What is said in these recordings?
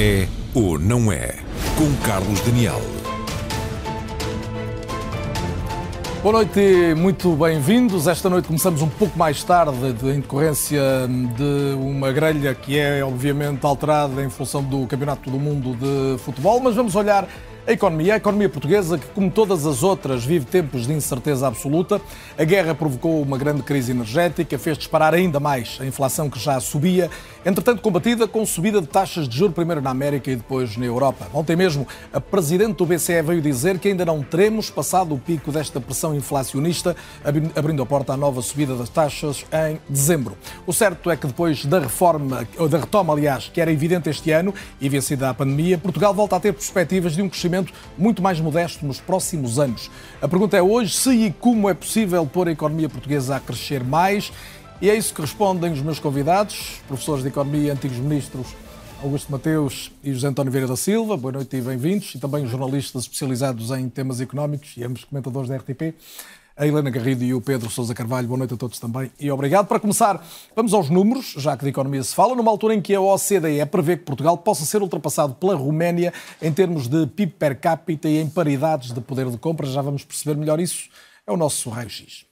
É ou não é? Com Carlos Daniel. Boa noite e muito bem-vindos. Esta noite começamos um pouco mais tarde, em decorrência de uma grelha que é obviamente alterada em função do Campeonato do Mundo de Futebol, mas vamos olhar a economia, a economia portuguesa, que como todas as outras vive tempos de incerteza absoluta. A guerra provocou uma grande crise energética, fez disparar ainda mais a inflação que já subia, entretanto combatida com subida de taxas de juros primeiro na América e depois na Europa. Ontem mesmo, a presidente do BCE veio dizer que ainda não teremos passado o pico desta pressão inflacionista, abrindo a porta à nova subida das taxas em dezembro. O certo é que depois da reforma, ou da retoma, aliás, que era evidente este ano e vencida a pandemia, Portugal volta a ter perspectivas de um crescimento crescimento muito mais modesto nos próximos anos. A pergunta é hoje se e como é possível pôr a economia portuguesa a crescer mais. E é isso que respondem os meus convidados, professores de Economia e antigos ministros Augusto Mateus e José António Vieira da Silva. Boa noite e bem-vindos. E também jornalistas especializados em temas económicos e ambos comentadores da RTP a Helena Garrido e o Pedro Sousa Carvalho. Boa noite a todos também e obrigado. Para começar, vamos aos números, já que de economia se fala, numa altura em que a OCDE prevê que Portugal possa ser ultrapassado pela Roménia em termos de PIB per capita e em paridades de poder de compra. Já vamos perceber melhor isso. É o nosso raio-x.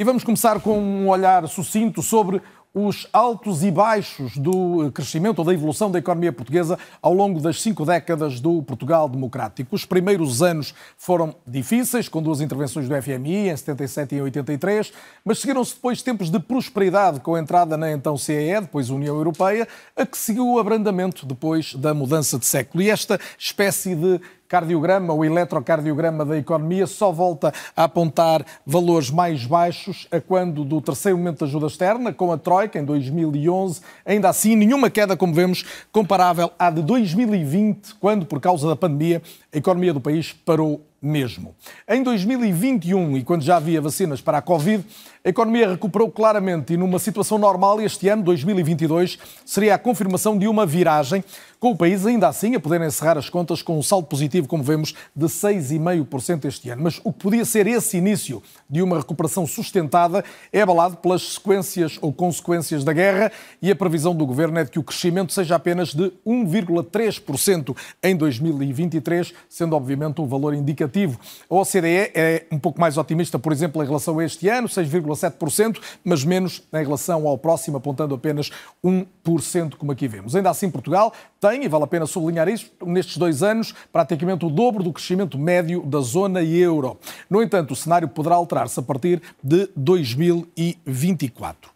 E vamos começar com um olhar sucinto sobre os altos e baixos do crescimento ou da evolução da economia portuguesa ao longo das cinco décadas do Portugal democrático. Os primeiros anos foram difíceis, com duas intervenções do FMI em 77 e em 83, mas seguiram-se depois tempos de prosperidade com a entrada na então CEE, depois União Europeia, a que seguiu o abrandamento depois da mudança de século. E esta espécie de cardiograma, o eletrocardiograma da economia, só volta a apontar valores mais baixos a quando do terceiro momento de ajuda externa, com a Troika, em 2011. Ainda assim, nenhuma queda, como vemos, comparável à de 2020, quando, por causa da pandemia, a economia do país parou mesmo. Em 2021, e quando já havia vacinas para a Covid, a economia recuperou claramente e numa situação normal este ano, 2022, seria a confirmação de uma viragem, com o país ainda assim a poder encerrar as contas com um saldo positivo, como vemos, de 6,5% este ano. Mas o que podia ser esse início de uma recuperação sustentada é abalado pelas sequências ou consequências da guerra e a previsão do governo é de que o crescimento seja apenas de 1,3% em 2023, sendo obviamente um valor indicativo. A OCDE é um pouco mais otimista, por exemplo, em relação a este ano, 6, 0,7%, mas menos em relação ao próximo, apontando apenas 1%, como aqui vemos. Ainda assim, Portugal tem, e vale a pena sublinhar isso, nestes dois anos, praticamente o dobro do crescimento médio da zona euro. No entanto, o cenário poderá alterar-se a partir de 2024.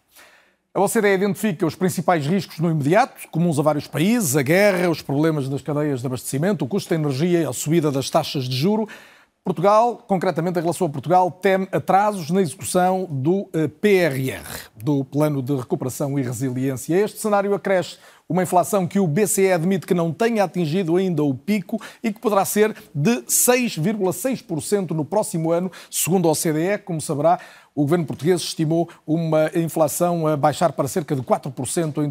A OCDE identifica os principais riscos no imediato, comuns a vários países, a guerra, os problemas das cadeias de abastecimento, o custo da energia, a subida das taxas de juro. Portugal, concretamente em relação a Portugal, teme atrasos na execução do eh, PRR, do Plano de Recuperação e Resiliência. Este cenário acresce uma inflação que o BCE admite que não tenha atingido ainda o pico e que poderá ser de 6,6% no próximo ano, segundo a OCDE, como saberá, o governo português estimou uma inflação a baixar para cerca de 4% em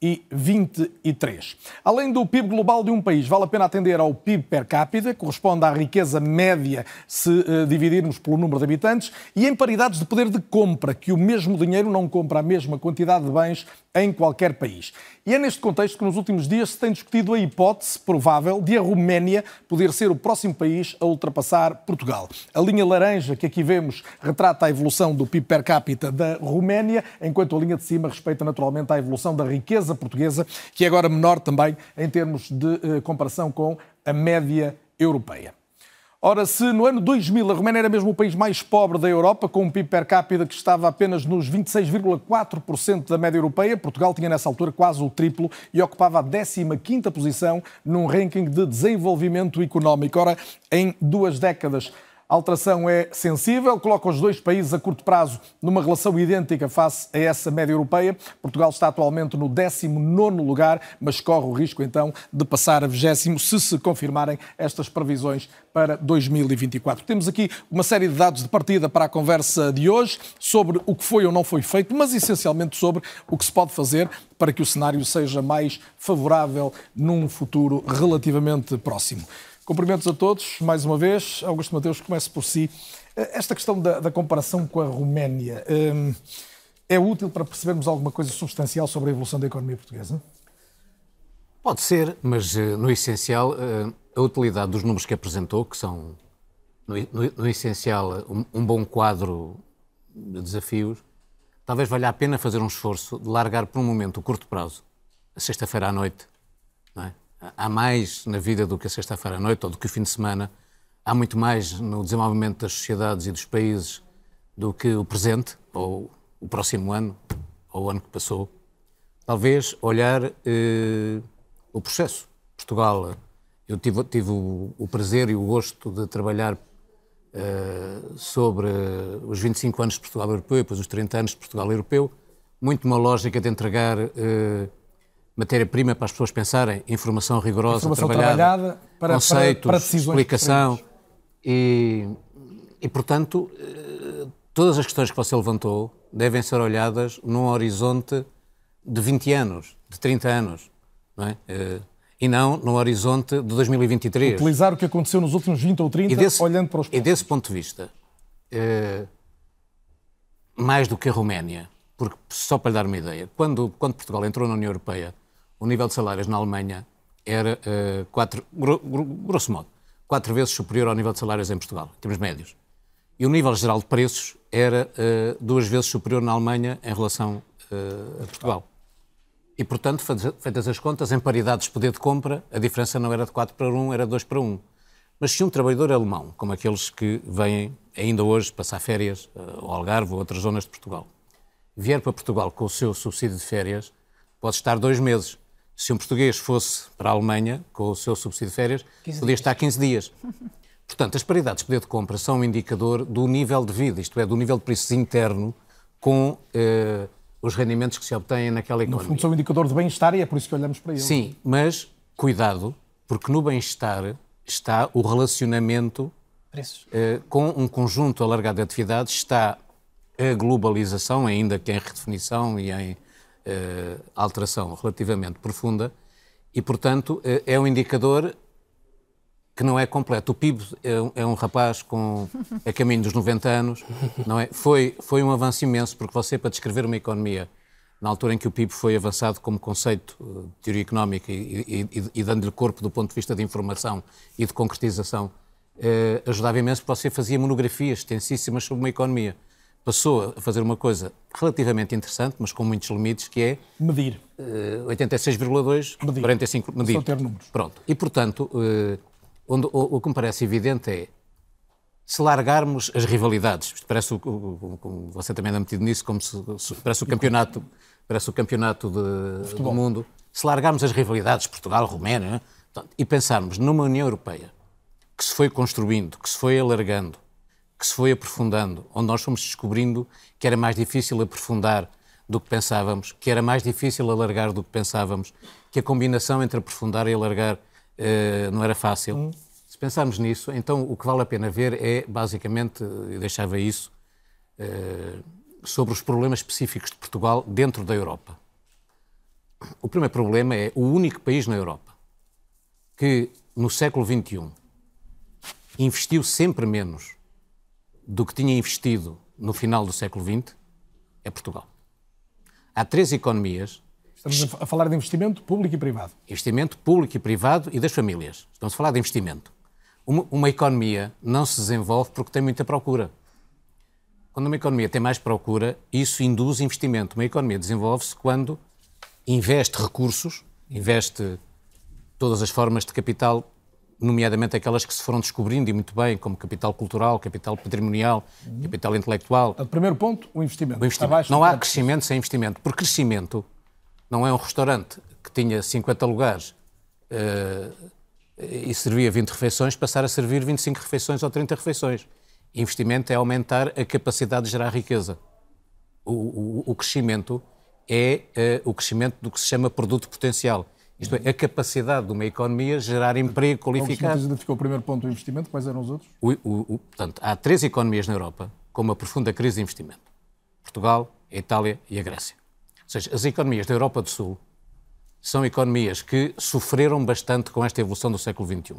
2023. Além do PIB global de um país, vale a pena atender ao PIB per capita, que corresponde à riqueza média se uh, dividirmos pelo número de habitantes, e em paridades de poder de compra, que o mesmo dinheiro não compra a mesma quantidade de bens em qualquer país. E é neste contexto que nos últimos dias se tem discutido a hipótese provável de a Roménia poder ser o próximo país a ultrapassar Portugal. A linha laranja que aqui vemos retrata a evolução do PIB per capita da Roménia, enquanto a linha de cima respeita naturalmente a evolução da riqueza portuguesa, que é agora menor também em termos de eh, comparação com a média europeia. Ora, se no ano 2000 a Roménia era mesmo o país mais pobre da Europa, com um PIB per capita que estava apenas nos 26,4% da média europeia, Portugal tinha nessa altura quase o triplo e ocupava a 15ª posição num ranking de desenvolvimento económico. Ora, em duas décadas a alteração é sensível, coloca os dois países a curto prazo numa relação idêntica face a essa média europeia. Portugal está atualmente no 19 lugar, mas corre o risco então de passar a 20 se se confirmarem estas previsões para 2024. Temos aqui uma série de dados de partida para a conversa de hoje sobre o que foi ou não foi feito, mas essencialmente sobre o que se pode fazer para que o cenário seja mais favorável num futuro relativamente próximo. Cumprimentos a todos, mais uma vez. Augusto Mateus, comece por si. Esta questão da, da comparação com a Roménia. Hum, é útil para percebermos alguma coisa substancial sobre a evolução da economia portuguesa? Pode ser, mas no essencial, a utilidade dos números que apresentou, que são, no, no, no essencial, um, um, bom quadro de desafios, talvez valha a pena fazer um esforço de largar por um momento o curto prazo, sexta-feira à noite. Há mais na vida do que a sexta-feira à noite ou do que o fim de semana. Há muito mais no desenvolvimento das sociedades e dos países do que o presente, ou o próximo ano, ou o ano que passou. Talvez olhar eh, o processo. Portugal, eu tive, tive o, o, prazer e o gosto de trabalhar eh, sobre os 25 anos de Portugal Europeu e depois os 30 anos de Portugal Europeu. Muito uma lógica de entregar eh, matéria-prima para as pessoas pensarem, informação rigorosa, informação trabalhada, trabalhada para, conceitos, para, para explicação. E, e, portanto, eh, todas as questões que você levantou devem ser olhadas num horizonte de 20 anos, de 30 anos, não é? Eh, e não no horizonte de 2023. Utilizar o que aconteceu nos últimos 20 ou 30, desse, olhando para os próximos. E desse ponto de vista, eh, mais do que a Roménia, porque só para lhe dar uma ideia, quando, quando Portugal entrou na União Europeia, o nível de salários na Alemanha era, quatro, grosso modo, quatro vezes superior ao nível de salários em Portugal, em termos médios. E o nível geral de preços era uh, duas vezes superior na Alemanha em relação uh, a Portugal. E, portanto, feitas as contas, em paridades de poder de compra, a diferença não era de 4 para 1, era de 2 para 1. Mas se um trabalhador alemão, como aqueles que vêm ainda hoje passar férias uh, ao Algarve ou outras zonas de Portugal, vier para Portugal com o seu subsídio de férias, pode estar dois meses. Se um português fosse para a Alemanha com o seu subsídio de férias, podia estar 15 dias. Portanto, as paridades de poder de compra são um indicador do nível de vida, isto é, do nível de preços interno com eh, os rendimentos que se obtêm naquela economia. No fundo, são um indicador de bem-estar e é por isso que olhamos para ele. Sim, mas cuidado, porque no bem-estar está o relacionamento eh, com um conjunto alargado de atividades, está a globalização, ainda que em redefinição e em eh, alteração relativamente profunda, e, portanto, eh, é um indicador que não é completo. O PIB é um, é um, rapaz com a caminho dos 90 anos, não é? Foi, foi um avanço imenso, porque você, para descrever uma economia, na altura em que o PIB foi avançado como conceito de eh, teoria económica e, e, e dando-lhe corpo do ponto de vista de informação e de concretização, eh, ajudava imenso, porque você fazia monografias extensíssimas sobre uma economia. Passou a fazer uma coisa relativamente interessante, mas com muitos limites, que é... Medir. Eh, 86,2, 45... Medir. Só ter números. Pronto. E, portanto... Eh, onde o, o, que me parece evidente é se largarmos as rivalidades, parece o, o, você também anda metido nisso, como se, parece o campeonato, parece o campeonato de, do mundo, se largarmos as rivalidades, Portugal, Roménia, né? e pensarmos numa União Europeia que se foi construindo, que se foi alargando, que se foi aprofundando, onde nós fomos descobrindo que era mais difícil aprofundar do que pensávamos, que era mais difícil alargar do que pensávamos, que a combinação entre aprofundar e alargar uh, não era fácil. Hum. Se pensarmos nisso, então o que vale a pena ver é, basicamente, e deixava isso, uh, sobre os problemas específicos de Portugal dentro da Europa. O primeiro problema é o único país na Europa que, no século XXI, investiu sempre menos do que tinha investido no final do século XX é Portugal. Há três economias Estamos a falar de investimento público e privado. Investimento público e privado e das famílias. Estamos a falar de investimento. Uma, uma economia não se desenvolve porque tem muita procura. Quando uma economia tem mais procura, isso induz investimento. Uma economia desenvolve-se quando investe recursos, investe todas as formas de capital, nomeadamente aquelas que se foram descobrindo e muito bem, como capital cultural, capital patrimonial, uhum. capital intelectual. O primeiro ponto, o investimento. O investimento. Não há crescimento sem investimento. Por crescimento, não é um restaurante que tinha 50 lugares uh, e servia 20 refeições, passar a servir 25 refeições ou 30 refeições. Investimento é aumentar a capacidade de gerar riqueza. O, o, o crescimento é uh, o crescimento do que se chama produto potencial. Isto é, a capacidade de uma economia gerar emprego qualificado. Você identificou o primeiro ponto do investimento, quais eram os outros? O, o, portanto, há três economias na Europa com uma profunda crise de investimento. Portugal, a Itália e a Grécia. Ou seja, as economias da Europa do Sul são economias que sofreram bastante com esta evolução do século XXI.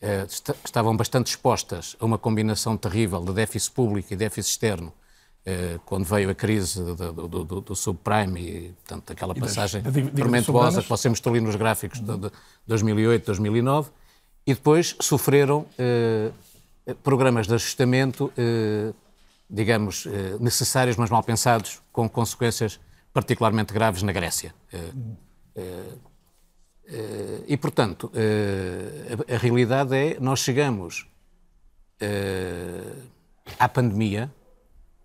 Eh, estavam bastante expostas a uma combinação terrível de déficit público e déficit externo quando veio a crise do, do, do, do subprime e, portanto, aquela passagem tormentosa soberanas. que você mostrou ali nos gráficos de, de 2008, 2009, e depois sofreram eh, programas de ajustamento, eh, digamos, eh, necessários, mas mal pensados, com consequências particularmente graves na Grécia. Eh, eh, eh, e, portanto, eh, a, a realidade é nós chegamos eh, à pandemia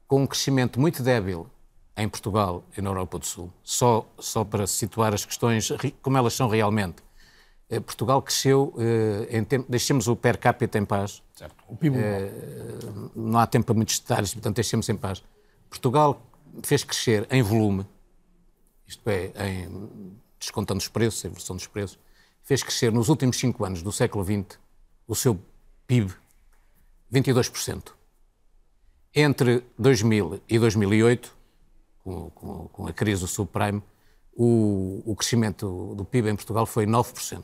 com um crescimento muito débil em Portugal e na Europa do Sul. Só, só para situar as questões como elas são realmente. Eh, Portugal cresceu, eh, em tempo, deixemos o per capita em paz, Certo. O PIB não há tempo para muitos detalhes, portanto deixemos em paz. Portugal fez crescer em volume, isto é, em, descontando os preços, a evolução dos preços, fez crescer nos últimos cinco anos do século XX o seu PIB 22%. Entre 2000 e 2008, com, com- com a crise do subprime, o, o crescimento do PIB em Portugal foi 9%.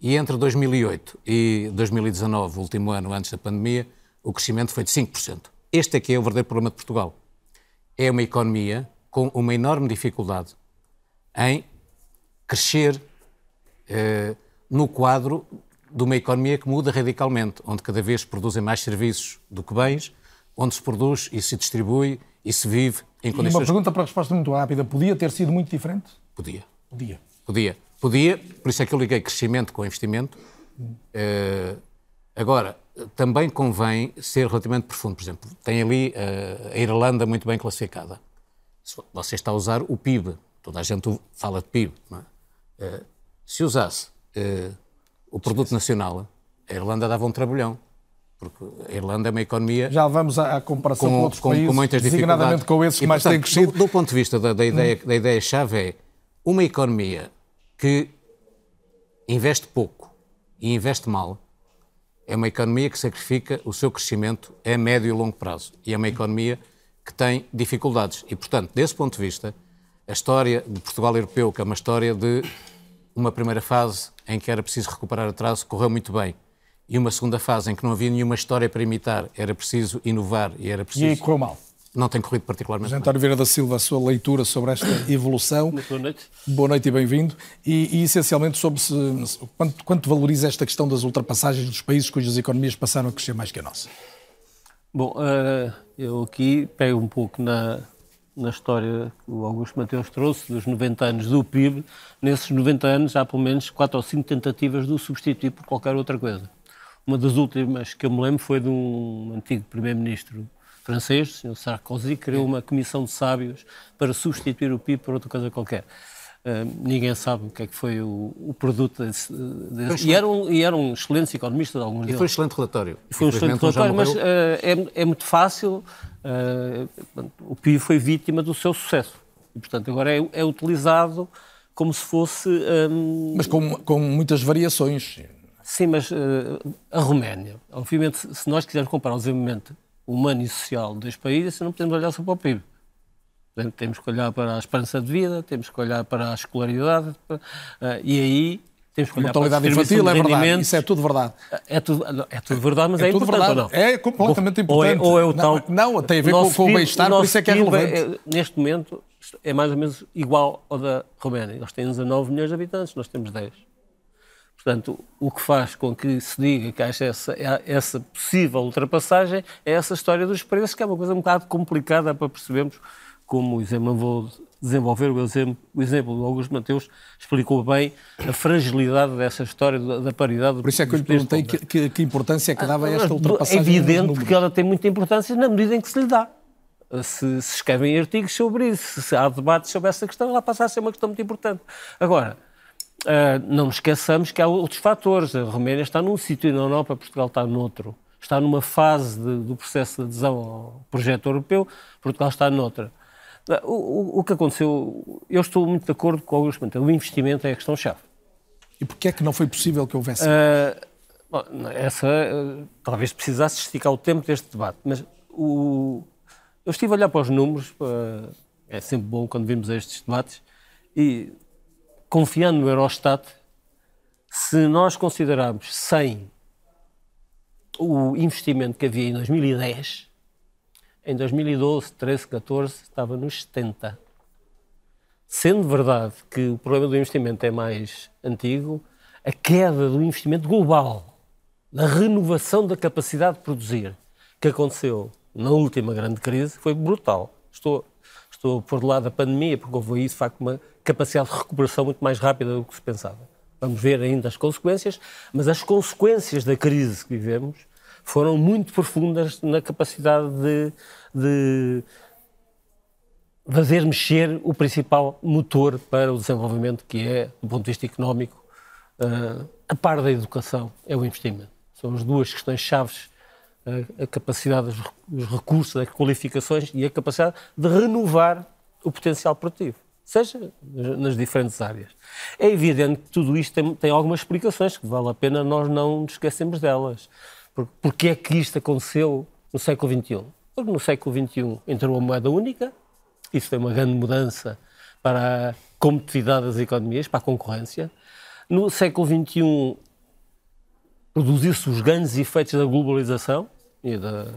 E entre 2008 e 2019, o último ano antes da pandemia, o crescimento foi de 5%. Este é que é o verdadeiro problema de Portugal. É uma economia com uma enorme dificuldade em crescer eh, no quadro de uma economia que muda radicalmente, onde cada vez produzem mais serviços do que bens, onde se produz e se distribui e se vive em E uma condições... pergunta para resposta muito rápida. Podia ter sido muito diferente? Podia. Podia. Podia. Podia, por isso é que eu liguei crescimento com investimento. Eh, agora, também convém ser relativamente profundo. Por exemplo, tem ali eh, a Irlanda muito bem classificada. Você está a usar o PIB. Toda a gente fala de PIB. é? Eh, se usasse o produto nacional, a Irlanda dava um trabalhão. Porque a Irlanda é uma economia Já vamos à, à comparação com, com, outros com- países, com muitas designadamente dificuldades. com esses que E, mais têm portanto, crescido. Do, do ponto de vista da, da ideia, da ideia-chave é uma economia que investe pouco e investe mal é uma economia que sacrifica o seu crescimento a médio e longo prazo. E é uma economia que tem dificuldades. E, portanto, desse ponto de vista, a história de Portugal europeu, que é uma história de uma primeira fase em que era preciso recuperar atraso, correu muito bem. E uma segunda fase em que não havia nenhuma história para imitar, era preciso inovar e era E aí preciso. correu mal. Não tem corrido particularmente. António Vieira da Silva, a sua leitura sobre esta evolução. Muito boa noite. Boa noite e bem-vindo. E, e, essencialmente sobre se, se- quanto, quanto valoriza esta questão das ultrapassagens dos países cujas economias passaram a crescer mais que a nossa. Bom, eh, eu aqui pego um pouco na, na história que o Augusto Mateus trouxe, dos 90 anos do PIB. Nesses 90 anos há pelo menos 4 ou 5 tentativas de o substituir por qualquer outra coisa. Uma das últimas que eu me lembro foi de um antigo primeiro-ministro francês, o Sr. Sarkozy, que criou uma comissão de sábios para substituir o PIB por outra coisa qualquer. Eh, ninguém sabe o que é que foi o, o produto desse. desse- E, eram, e eram excelentes economistas, alguns E deles. foi um excelente relatório. Foi um excelente um relatório, mas eh, é, é muito fácil. eh, portanto, o PIB foi vítima do seu sucesso. E, portanto, agora é, é utilizado como se fosse. hum, Mas com, com muitas variações. Sim, mas eh, a Roménia, obviamente, se- nós quisermos comparar o desenvolvimento humano e social dos países, não podemos olhar só para o PIB. Portanto, Temos que olhar para a esperança de vida, temos que olhar para a escolaridade, para- eh, e aí temos que olhar para a Mortalidade infantil, é de verdade. Isso é tudo verdade. É tudo, é tudo verdade, mas é, É tudo importante verdade. ou não? É completamente Ou é, importante. ou é o Não, tal... não, tem a ver com- com o bem-estar, por isso é que é PIB relevante. neste momento, é mais ou menos igual ao da Roménia. Eles têm 19 milhões de habitantes, nós temos 10. Portanto, o que faz com que se diga que haja essa, essa possível ultrapassagem é essa história dos preços, que é uma coisa um bocado complicada para percebermos como o exemplo, vou desenvolver o exemplo, o exemplo do Augusto Mateus explicou bem a fragilidade dessa história da, da paridade. Por isso é que eu lhe perguntei que, que- que importância é que dava a esta É ultrapassagem. nos evidente que ela tem muita importância na medida em que se lhe dá. Se, se escrevem artigos sobre isso, se há debates sobre essa questão, ela passa a ser uma questão muito importante. Agora, ah, não nos esqueçamos que há outros fatores. A Roménia está num sítio e na Europa, Portugal está noutro. Está numa fase de- do processo de adesão ao projeto europeu, Portugal está noutra. Ah, O, o- que aconteceu, eu estou muito de acordo com o Augusto Mantel, o investimento é a questão-chave. E porquê é que não foi possível que houvesse? Ah, bom, essa talvez precisasse esticar o tempo deste debate, mas o- eu estive a olhar para os números, é sempre bom quando vimos estes debates, e confiando no Eurostat, se nós considerarmos 100 o investimento que havia em 2010, em 2012, 13, 14, estava nos 70. Sendo verdade que o problema do investimento é mais antigo, a queda do investimento global, da renovação da capacidade de produzir, que aconteceu na última grande crise, foi brutal. Estou, estou por de lado da pandemia, porque houve aí, de facto, uma capacidade de recuperação muito mais rápida do que se pensava. Vamos ver ainda as consequências, mas as consequências da crise que vivemos foram muito profundas na capacidade de, de fazer mexer o principal motor para o desenvolvimento, que é, do ponto de vista económico, uh, a par da educação, é o investimento. São as duas questões chaves, a, a capacidade dos recursos, das qualificações e a capacidade de renovar o potencial produtivo, seja nas diferentes áreas. É evidente que tudo isto tem, tem algumas explicações, que vale a pena nós não nos esquecermos delas. Porque é que isto aconteceu no século XXI? Porque no século XXI entrou a moeda única, isso foi uma grande mudança para a competitividade das economias, para a concorrência. No século XXI produziu-se os grandes efeitos da globalização e das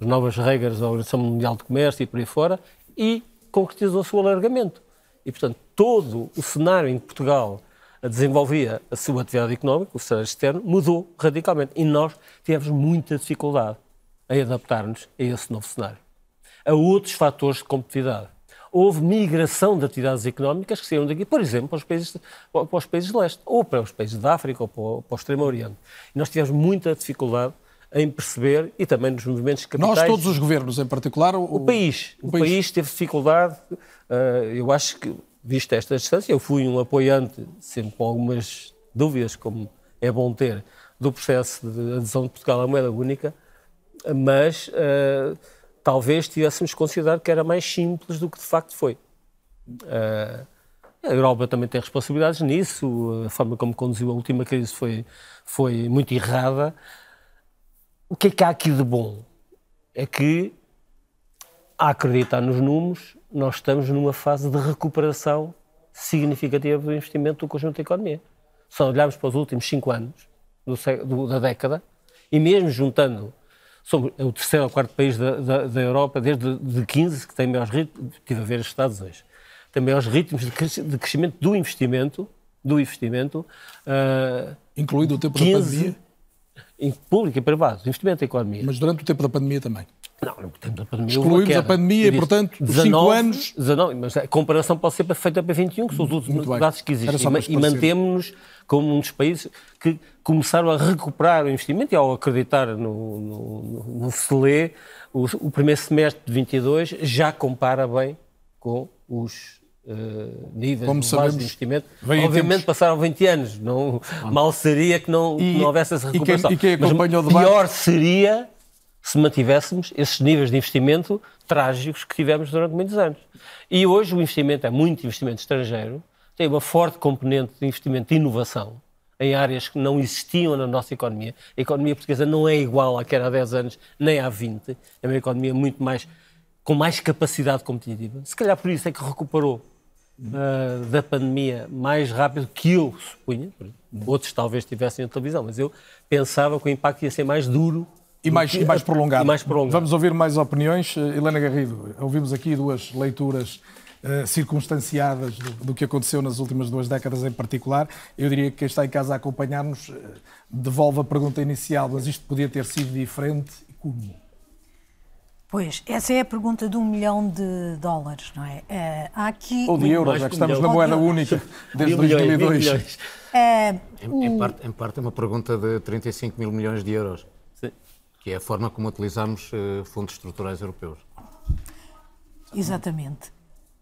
novas regras da Organização Mundial de Comércio e por aí fora, e concretizou-se o alargamento. E, portanto, todo o cenário em que Portugal desenvolvia a sua atividade económica, o cenário externo, mudou radicalmente. E nós tivemos muita dificuldade em adaptar-nos a esse novo cenário a outros fatores de competitividade. Houve migração de atividades económicas que saíram daqui, por exemplo, para os países, para os países de leste, ou para os países da África, ou para o, para o Extremo Oriente. E nós tivemos muita dificuldade em perceber, e também nos movimentos capitais... Nós, todos os governos, em particular? O, o país. O, o país. país. teve dificuldade, uh, eu acho que, visto esta distância, eu fui um apoiante, sempre com algumas dúvidas, como é bom ter, do processo de adesão de Portugal à moeda única, mas... Uh, talvez tivéssemos considerado que era mais simples do que de facto foi. Uh, a Europa também tem responsabilidades nisso, a forma como conduziu a última crise foi, foi muito errada. O que é que há aqui de bom? É que, a acreditar nos números, nós estamos numa fase de recuperação significativa do investimento do conjunto da economia. Se olharmos para os últimos cinco anos do, do, da década, e mesmo juntando somos é o terceiro ou quarto país da, da, da, Europa, desde de 15, que tem maiores ritmos, estive a ver os Estados hoje, tem maiores ritmos de, crescimento do investimento, do investimento. Uh, Incluído o tempo 15, da pandemia? Em público e privado, investimento da economia. Mas durante o tempo da pandemia também? Não, no tempo da pandemia Excluímos a pandemia e, portanto, 5 anos... 19, mas a comparação pode ser feita para 21, que são os últimos dados que existem. E, e mantemos-nos como um dos países que começaram a recuperar o investimento e ao acreditar no, no, no CELE, o, o, primeiro semestre de 22 já compara bem com os uh, níveis como sabemos, de investimento. Obviamente tempos... passaram 20 anos, não, mal seria que não, e, não houvesse essa recuperação. E quem, e quem Mas o debate... pior seria se mantivéssemos esses níveis de investimento trágicos que tivemos durante muitos anos. E hoje o investimento é muito investimento estrangeiro, tem uma forte componente de investimento de inovação em áreas que não existiam na nossa economia. A economia portuguesa não é igual à que era há 10 anos, nem há 20. É uma economia muito mais com mais capacidade competitiva. Se calhar por isso é que recuperou uh, da pandemia mais rápido que eu supunha. Outros talvez tivessem a televisão, mas eu pensava que o impacto ia ser mais duro e mais, e mais, prolongado. e mais prolongado. Vamos ouvir mais opiniões. Helena Garrido, ouvimos aqui duas leituras uh, circunstanciadas do, do, que aconteceu nas últimas duas décadas em particular. Eu diria que quem está em casa a acompanhar-nos uh, devolve a pergunta inicial, mas isto podia ter sido diferente e como? Pois, essa é a pergunta de um milhão de dólares, não é? Uh, há aqui... Ou de euros, já que estamos na moeda única desde 2002. Milhões. Uh, em, em, parte, em parte é uma pergunta de 35 mil milhões de euros. Que é a forma como utilizamos uh, fundos estruturais europeus. Exatamente.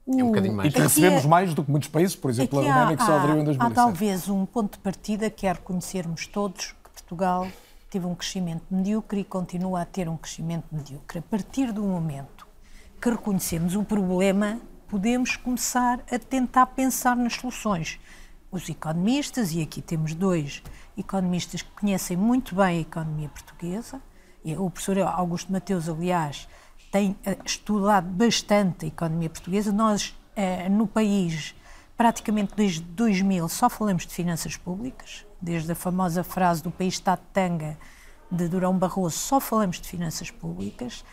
É um bocadinho mais. E que recebemos é, mais do que muitos países, por exemplo, a Roménia, que só aderiu em 2007. Há talvez um ponto de partida que é reconhecermos todos que Portugal teve um crescimento medíocre e continua a ter um crescimento medíocre. A partir do momento que reconhecemos o problema, podemos começar a tentar pensar nas soluções. Os economistas, e aqui temos dois economistas que conhecem muito bem a economia portuguesa, o professor Augusto Mateus, aliás, tem eh, estudado bastante a economia portuguesa. Nós, eh, no país, praticamente desde 2000, só falamos de finanças públicas, desde a famosa frase do país está de tanga de Durão Barroso, só falamos de finanças públicas.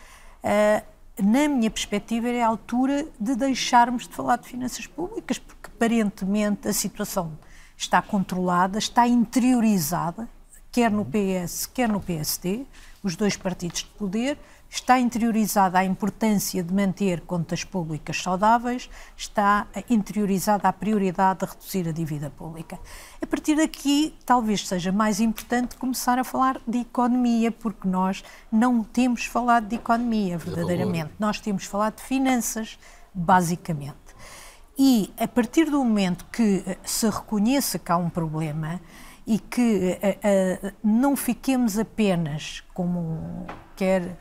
na minha perspectiva, é a altura de deixarmos de falar de finanças públicas, porque aparentemente a situação está controlada, está interiorizada, quer no PS, quer no PSD, os dois partidos de poder, está interiorizada a importância de manter contas públicas saudáveis, está interiorizada a prioridade de reduzir a dívida pública. A partir daqui, talvez seja mais importante começar a falar de economia, porque nós não temos falado de economia, verdadeiramente. Nós temos falado de finanças, basicamente. E a partir do momento que se reconheça que há um problema e que uh, uh, não fiquemos apenas como quer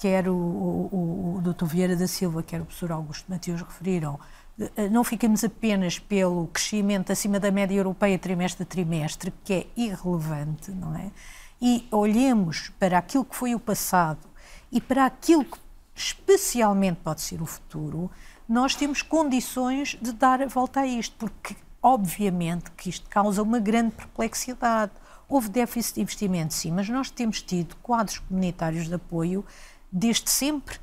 quer o, o, o Dr. Vieira da Silva, quer o professor Augusto Mateus referiram, eh, não fiquemos apenas pelo crescimento acima da média europeia trimestre a trimestre, que é irrelevante, não é? E olhemos para aquilo que foi o passado e para aquilo que especialmente pode ser o futuro, nós temos condições de dar a volta a isto, porque obviamente que isto causa uma grande perplexidade. Houve déficit de investimento, sim, mas nós temos tido quadros comunitários de apoio desde sempre.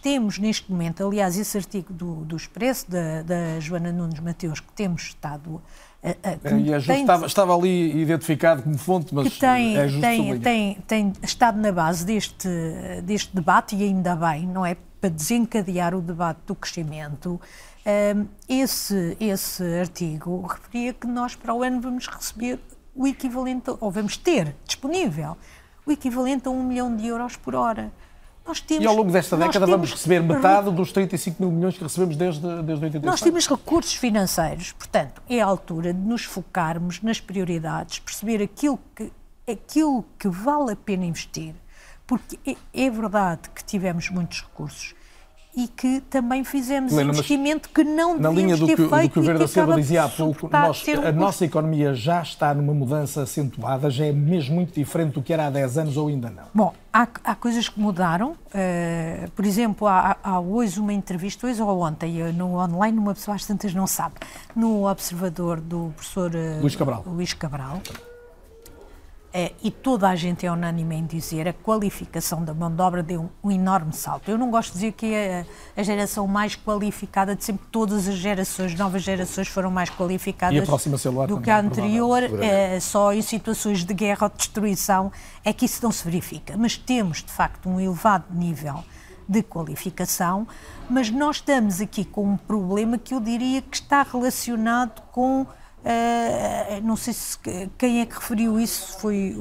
Temos neste momento, aliás, esse artigo do, do Expresso, da, da Joana Nunes Mateus, que temos estado a, a, e é tem, estava, estava, ali identificado como fonte, mas que tem, é tem, tem, tem, estado na base deste, deste debate, e ainda bem, não é? Para desencadear o debate do crescimento. Esse, esse artigo referia que nós para o ano vamos receber o equivalente, ou vamos ter disponível, o equivalente a um milhão de euros por hora. Temos, e ao longo desta década vamos receber metade dos 35 mil milhões que recebemos desde, desde 83. Nós temos recursos financeiros, portanto, é a altura de nos focarmos nas prioridades, perceber aquilo que, aquilo que vale a pena investir, porque é, é verdade que tivemos muitos recursos e que também fizemos Helena, investimento que não Na linha do que, do que o Verde da Silva dizia há pouco, nós, um a nossa economia já está numa mudança acentuada, já é mesmo muito diferente do que era há 10 anos ou ainda não? Bom, há, há coisas que mudaram. Uh, por exemplo, há, há, hoje uma entrevista, hoje ou ontem, no online, uma pessoa às tantas não sabe, no Observador do professor uh, Luís Cabral. Luís Cabral é, e toda a gente é unânime em dizer, a qualificação da mão de obra deu um, um enorme salto. Eu não gosto de dizer que é a, a, geração mais qualificada de sempre, todas as gerações, novas gerações foram mais qualificadas do que a anterior, é, só em situações de guerra ou de destruição é que isso não se verifica. Mas temos, de facto, um elevado nível de qualificação, mas nós estamos aqui com um problema que eu diria que está relacionado com Uh, não sei se quem é que referiu isso, foi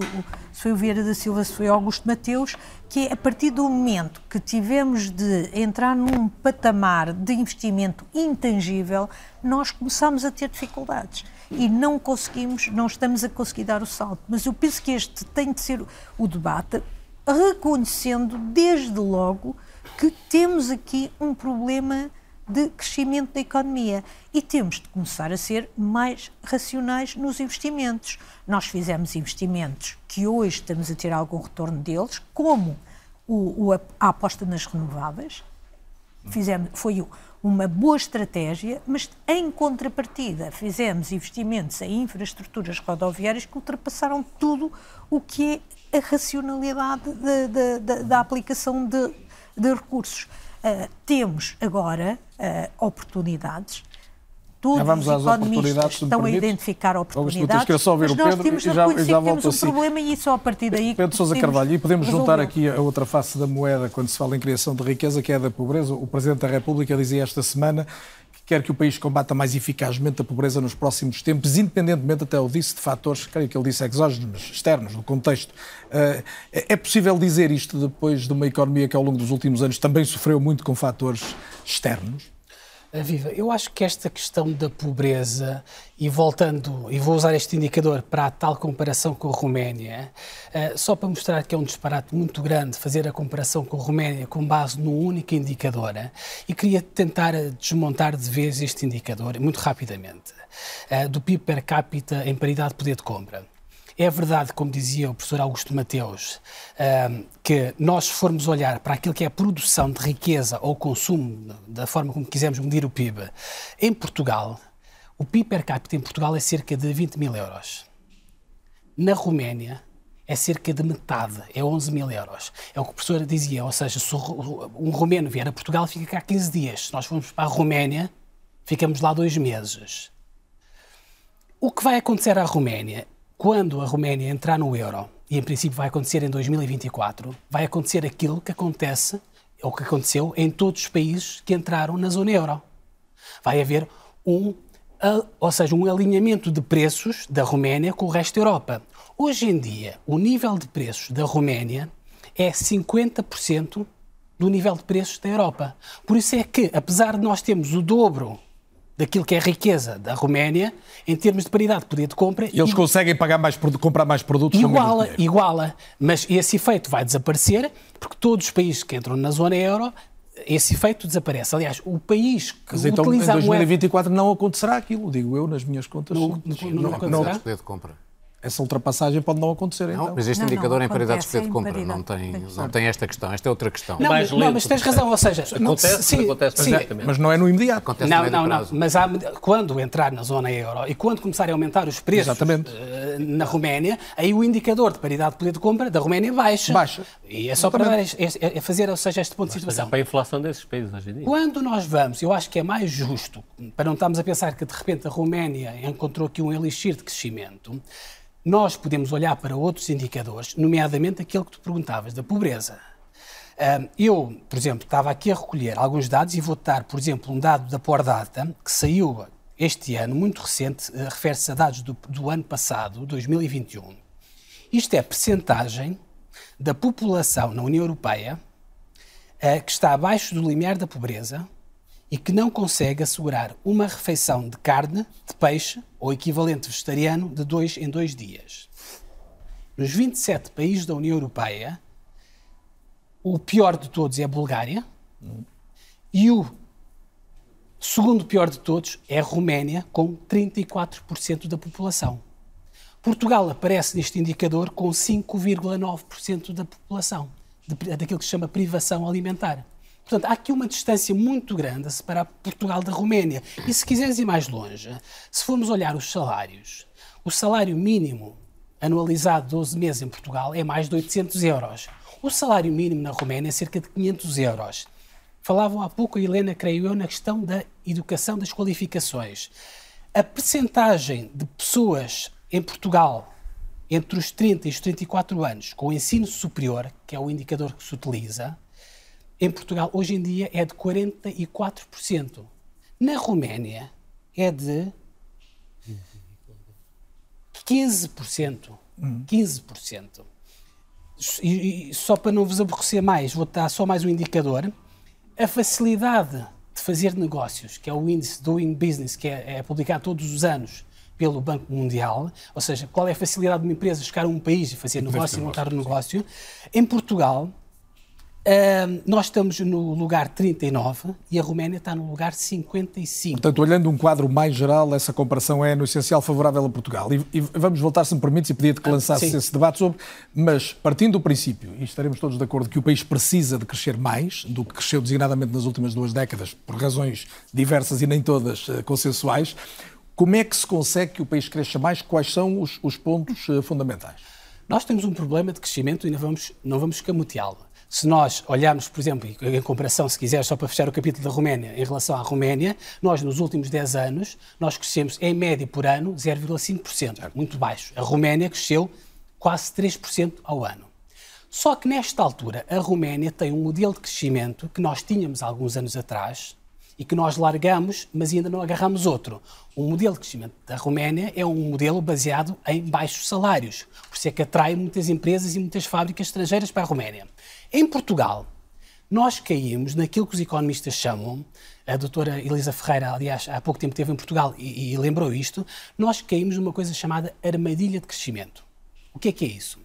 se foi o Vieira da Silva, se foi Augusto Mateus, que é a partir do momento que tivemos de entrar num patamar de investimento intangível, nós começamos a ter dificuldades e não conseguimos, não estamos a conseguir dar o salto. Mas eu penso que este tem de ser o debate, reconhecendo desde logo que temos aqui um problema de crescimento da economia e temos de começar a ser mais racionais nos investimentos. Nós fizemos investimentos que hoje estamos a ter algum retorno deles, como o, o, a aposta nas renováveis. Fizemos, foi uma boa estratégia, mas em contrapartida fizemos investimentos em infraestruturas rodoviárias que ultrapassaram tudo o que é a racionalidade da aplicação de, de recursos. Uh, temos agora uh, oportunidades. Todos já vamos os economistas estão a identificar oportunidades, mas só ver o Pedro temos e já, já que temos um assim. problema e só a partir daí... Pedro Sousa Carvalho, e podemos resolver. juntar aqui a outra face da moeda quando se fala em criação de riqueza, que é a da pobreza. O Presidente da República dizia esta semana quer que o país combata mais eficazmente a pobreza nos próximos tempos, independentemente, até o disse, de fatores, creio que ele disse exógenos, externos, do contexto. Eh, é possível dizer isto depois de uma economia que ao longo dos últimos anos também sofreu muito com fatores externos? Viva, eu acho que esta questão da pobreza, e voltando, e vou usar este indicador para a tal comparação com a Roménia, uh, só para mostrar que é um disparate muito grande fazer a comparação com a Roménia com base num único indicador, uh, e queria tentar desmontar de vez este indicador, muito rapidamente, do PIB per capita em paridade de poder de compra. É verdade, como dizia o professor Augusto Mateus, que nós formos olhar para aquilo que é a produção de riqueza ou consumo, da forma como quisermos medir o PIB, em Portugal, o PIB per capita em Portugal é cerca de 20 mil euros. Na Roménia é cerca de metade, é 11 mil euros. É o que o professor dizia, ou seja, se um romeno vier a Portugal, fica cá 15 dias. Se nós formos para a Roménia, ficamos lá dois meses. O que vai acontecer à Roménia, quando a Roménia entrar no euro, e em princípio vai acontecer em 2024, vai acontecer aquilo que acontece, ou que aconteceu em todos os países que entraram na zona euro. Vai haver um, ou seja, um alinhamento de preços da Roménia com o resto da Europa. Hoje em dia, o nível de preços da Roménia é 50% do nível de preços da Europa. Por isso é que, apesar de nós termos o dobro daquilo que é a riqueza da Roménia, em termos de paridade de poder de compra... Eles e... conseguem pagar mais, comprar mais produtos Iguala, iguala. Mas esse efeito vai desaparecer, porque todos os países que entram na zona euro esse efeito desaparece. Aliás, o país que Mas então, utiliza em 2024 moeda... não acontecerá aquilo, digo eu, nas minhas contas. Não, não, não, não acontecerá? Poder de compra essa ultrapassagem pode não acontecer. Não, então. mas este não, indicador não, em paridade de poder de compra não tem, não tem esta questão. Esta é outra questão. Não, mas, não, mas tens razão, ou seja, acontece, sim, acontece sim, mas não é no imediato. Acontece não, não, não, mas há, quando entrar na zona euro e quando começarem a aumentar os preços Exatamente. Uh, na Roménia, aí o indicador de paridade de poder de compra da Roménia baixa. Baixa. E é só Exatamente. para dar, é, é fazer, ou seja, este ponto de situação. para a inflação desses países hoje em dia. Quando nós vamos, eu acho que é mais justo, para não estarmos a pensar que de repente a Roménia encontrou aqui um elixir de crescimento, nós podemos olhar para outros indicadores, nomeadamente aquele que tu perguntavas, da pobreza. Eu, por exemplo, estava aqui a recolher alguns dados e vou dar, por exemplo, um dado da Pordata, que saiu este ano, muito recente, eh, refere-se a dados do, do, ano passado, 2021. Isto é a percentagem da população na União Europeia eh, que está abaixo do limiar da pobreza e que não consegue assegurar uma refeição de carne, de peixe ou equivalente vegetariano de dois em dois dias. Nos 27 países da União Europeia, o pior de todos é a Bulgária e o segundo pior de todos é a Roménia, com 34% da população. Portugal aparece neste indicador com 5,9% da população, daquilo que se chama privação alimentar. Portanto, há aqui uma distância muito grande a separar Portugal da Roménia. E se quiseres ir mais longe, se formos olhar os salários, o salário mínimo anualizado 12 meses em Portugal é mais de 800 euros. O salário mínimo na Roménia é cerca de 500 euros. Falavam há pouco a Helena, creio eu, na questão da educação das qualificações. A percentagem de pessoas em Portugal entre os 30 e os 34 anos com o ensino superior, que é o indicador que se utiliza, em Portugal hoje em dia é de 44%. Na Roménia é de 15%. 15%. E, e, só para não vos aborrecer mais, vou dar só mais um indicador. A facilidade de fazer negócios, que é o índice Doing Business, que é, é publicado todos os anos pelo Banco Mundial, ou seja, qual é a facilidade de uma empresa chegar a um país e fazer e negócio e montar um negócio. Em Portugal, Uh, nós estamos no lugar 39 e a Roménia está no lugar 55. Portanto, olhando um quadro mais geral, essa comparação é, no essencial, favorável a Portugal. E, e vamos voltar, se me permites, e pedia-te que lançasse ah, esse debate sobre, mas partindo do princípio, e estaremos todos de acordo, que o país precisa de crescer mais do que cresceu designadamente nas últimas duas décadas, por razões diversas e nem todas uh, consensuais, como é que se consegue que o país cresça mais? Quais são os, os pontos uh, fundamentais? Nós temos um problema de crescimento e não vamos, não vamos escamoteá-lo. Se nós olharmos, por exemplo, em comparação, se quiser, só para fechar o capítulo da Roménia, em relação à Roménia, nós nos últimos 10 anos, nós crescemos em média por ano 0,5%, muito baixo. A Roménia cresceu quase 3% ao ano. Só que nesta altura, a Roménia tem um modelo de crescimento que nós tínhamos alguns anos atrás e que nós largamos, mas ainda não agarramos outro. O modelo de crescimento da Roménia é um modelo baseado em baixos salários, por isso é que atrai muitas empresas e muitas fábricas estrangeiras para a Roménia. Em Portugal, nós caímos naquilo que os economistas chamam, a doutora Elisa Ferreira, aliás, há pouco tempo esteve em Portugal e, e lembrou isto, nós caímos numa coisa chamada armadilha de crescimento. O que é que é isso?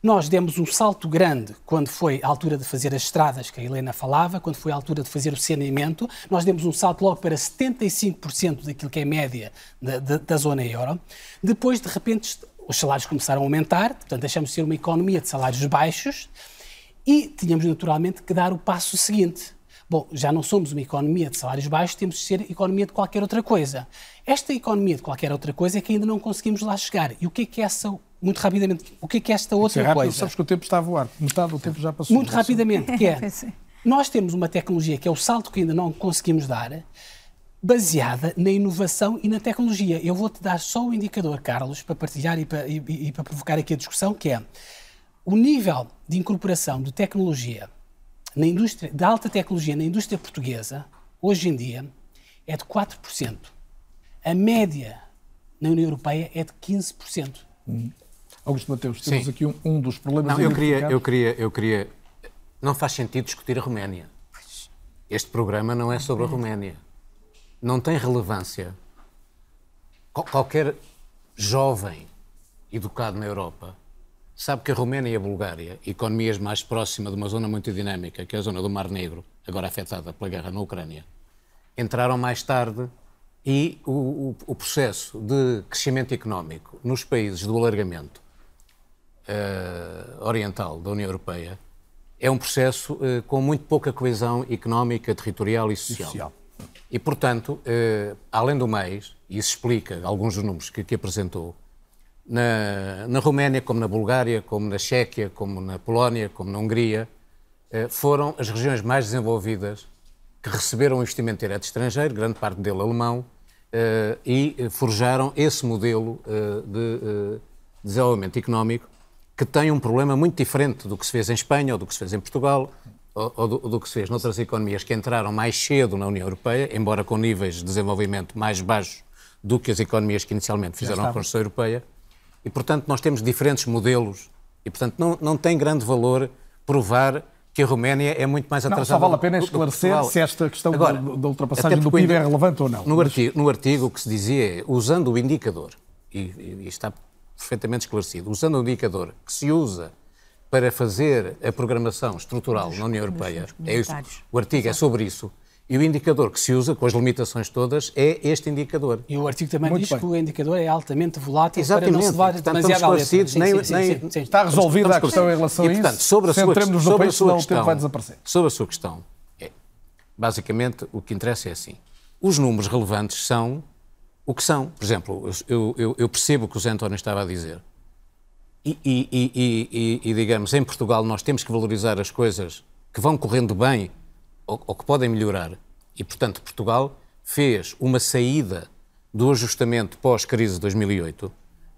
Nós demos um salto grande quando foi a altura de fazer as estradas, que a Helena falava, quando foi a altura de fazer o saneamento. Nós demos um salto logo para 75% daquilo que é média da, da, da, zona euro. Depois, de repente, os salários começaram a aumentar, portanto, deixamos de ser uma economia de salários baixos e tínhamos naturalmente que dar o passo seguinte. Bom, já não somos uma economia de salários baixos, temos de ser economia de qualquer outra coisa. Esta economia de qualquer outra coisa é que ainda não conseguimos lá chegar. E o que é que essa muito rapidamente, o que é que esta Isso é outra rápido, coisa? sabes que o tempo está a voar. Metade do tempo já passou. Muito rapidamente, que é, é. nós temos uma tecnologia que é o salto que ainda não conseguimos dar, baseada na inovação e na tecnologia. Eu vou-te dar só o indicador, Carlos, para partilhar e para, e- e para provocar aqui a discussão, que é o nível de incorporação de tecnologia na indústria, de alta tecnologia na indústria portuguesa, hoje em dia, é de 4%. A média na União Europeia é de 15%. Augusto Mateus, temos Sim. aqui um, um dos problemas Não, eu queria, eu queria, eu queria. Não faz sentido discutir a Roménia. Este programa não é sobre a Roménia. Não tem relevância. Qual- Qualquer jovem educado na Europa sabe que a Roménia e a Bulgária, economias mais próximas de uma zona muito dinâmica, que é a zona do Mar Negro, agora afetada pela guerra na Ucrânia, entraram mais tarde e o, o- o processo de crescimento económico nos países do alargamento eh, oriental da União Europeia é um processo eh, com muito pouca coesão económica, territorial e social. social. E, portanto, eh, além do mais, e isso explica alguns dos números que, que apresentou, na, na Roménia, como na Bulgária, como na Chequia, como na Polónia, como na Hungria, eh, foram as regiões mais desenvolvidas que receberam investimento direto estrangeiro, grande parte dele alemão, eh, e forjaram esse modelo eh, de desenvolvimento económico que tem um problema muito diferente do que se fez em Espanha ou do que se fez em Portugal ou, ou do, do que se fez noutras economias que entraram mais cedo na União Europeia, embora com níveis de desenvolvimento mais baixos do que as economias que inicialmente fizeram a Constituição Europeia. E, portanto, nós temos diferentes modelos e, portanto, não, não tem grande valor provar que a Roménia é muito mais Não, atrasada. só vale a pena esclarecer se esta questão da- Agora, da ultrapassagem do PIB é relevante ou não. No Mas- artigo, no artigo o que se dizia é, usando o indicador, e, e- está perfeitamente esclarecido, usando o indicador que se usa para fazer a programação estrutural na União Europeia, é isso, o artigo é sobre isso, e o indicador que se usa, com as limitações todas, é este indicador. E o artigo também Muito diz bem. que o indicador é altamente volátil Exatamente. para não se levar Portanto, demasiado à estamos letra. esclarecidos, nem- nem- sim. Está resolvida a Estamos questão em relação a e, isso. portanto, sobre a sua, Centremos-nos no sobre a país, sua senão o questão, tempo vai desaparecer. Sobre a sua questão, é, basicamente o que interessa é assim. Os números relevantes são o que são. Por exemplo, eu, eu- eu percebo o que o Zé António estava a dizer. E, e- e- e- e- e, digamos, em Portugal nós temos que valorizar as coisas que vão correndo bem ou, ou que podem melhorar. E, portanto, Portugal fez uma saída do ajustamento pós-crise de 2008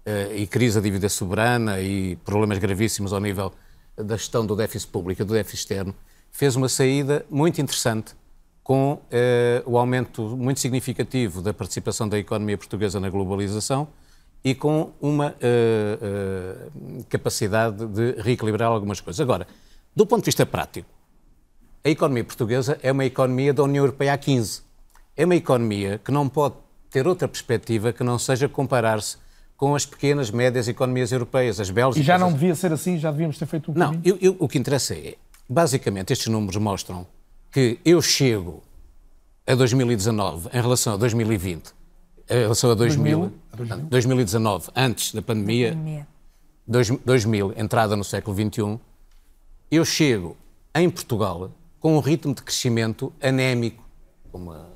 eh, e crise da dívida soberana e problemas gravíssimos ao nível da gestão do déficit público e do déficit externo, fez uma saída muito interessante com eh, o aumento muito significativo da participação da economia portuguesa na globalização e com uma eh, capacidade de reequilibrar algumas coisas. Agora, do ponto de vista prático, a economia portuguesa é uma economia da União Europeia há 15. É uma economia que não pode ter outra perspectiva que não seja comparar-se com as pequenas, médias economias europeias, as Bélgicas. E já não devia ser assim, já devíamos ter feito um não, eu- eu- o que interessa é, basicamente, estes números mostram que eu chego a 2019 em relação a 2020, em relação a 2000, 2000, portanto, 2019, antes da pandemia, Pandemia. dois- 2000, entrada no século XXI, eu chego em Portugal com um ritmo de crescimento anémico. Uma,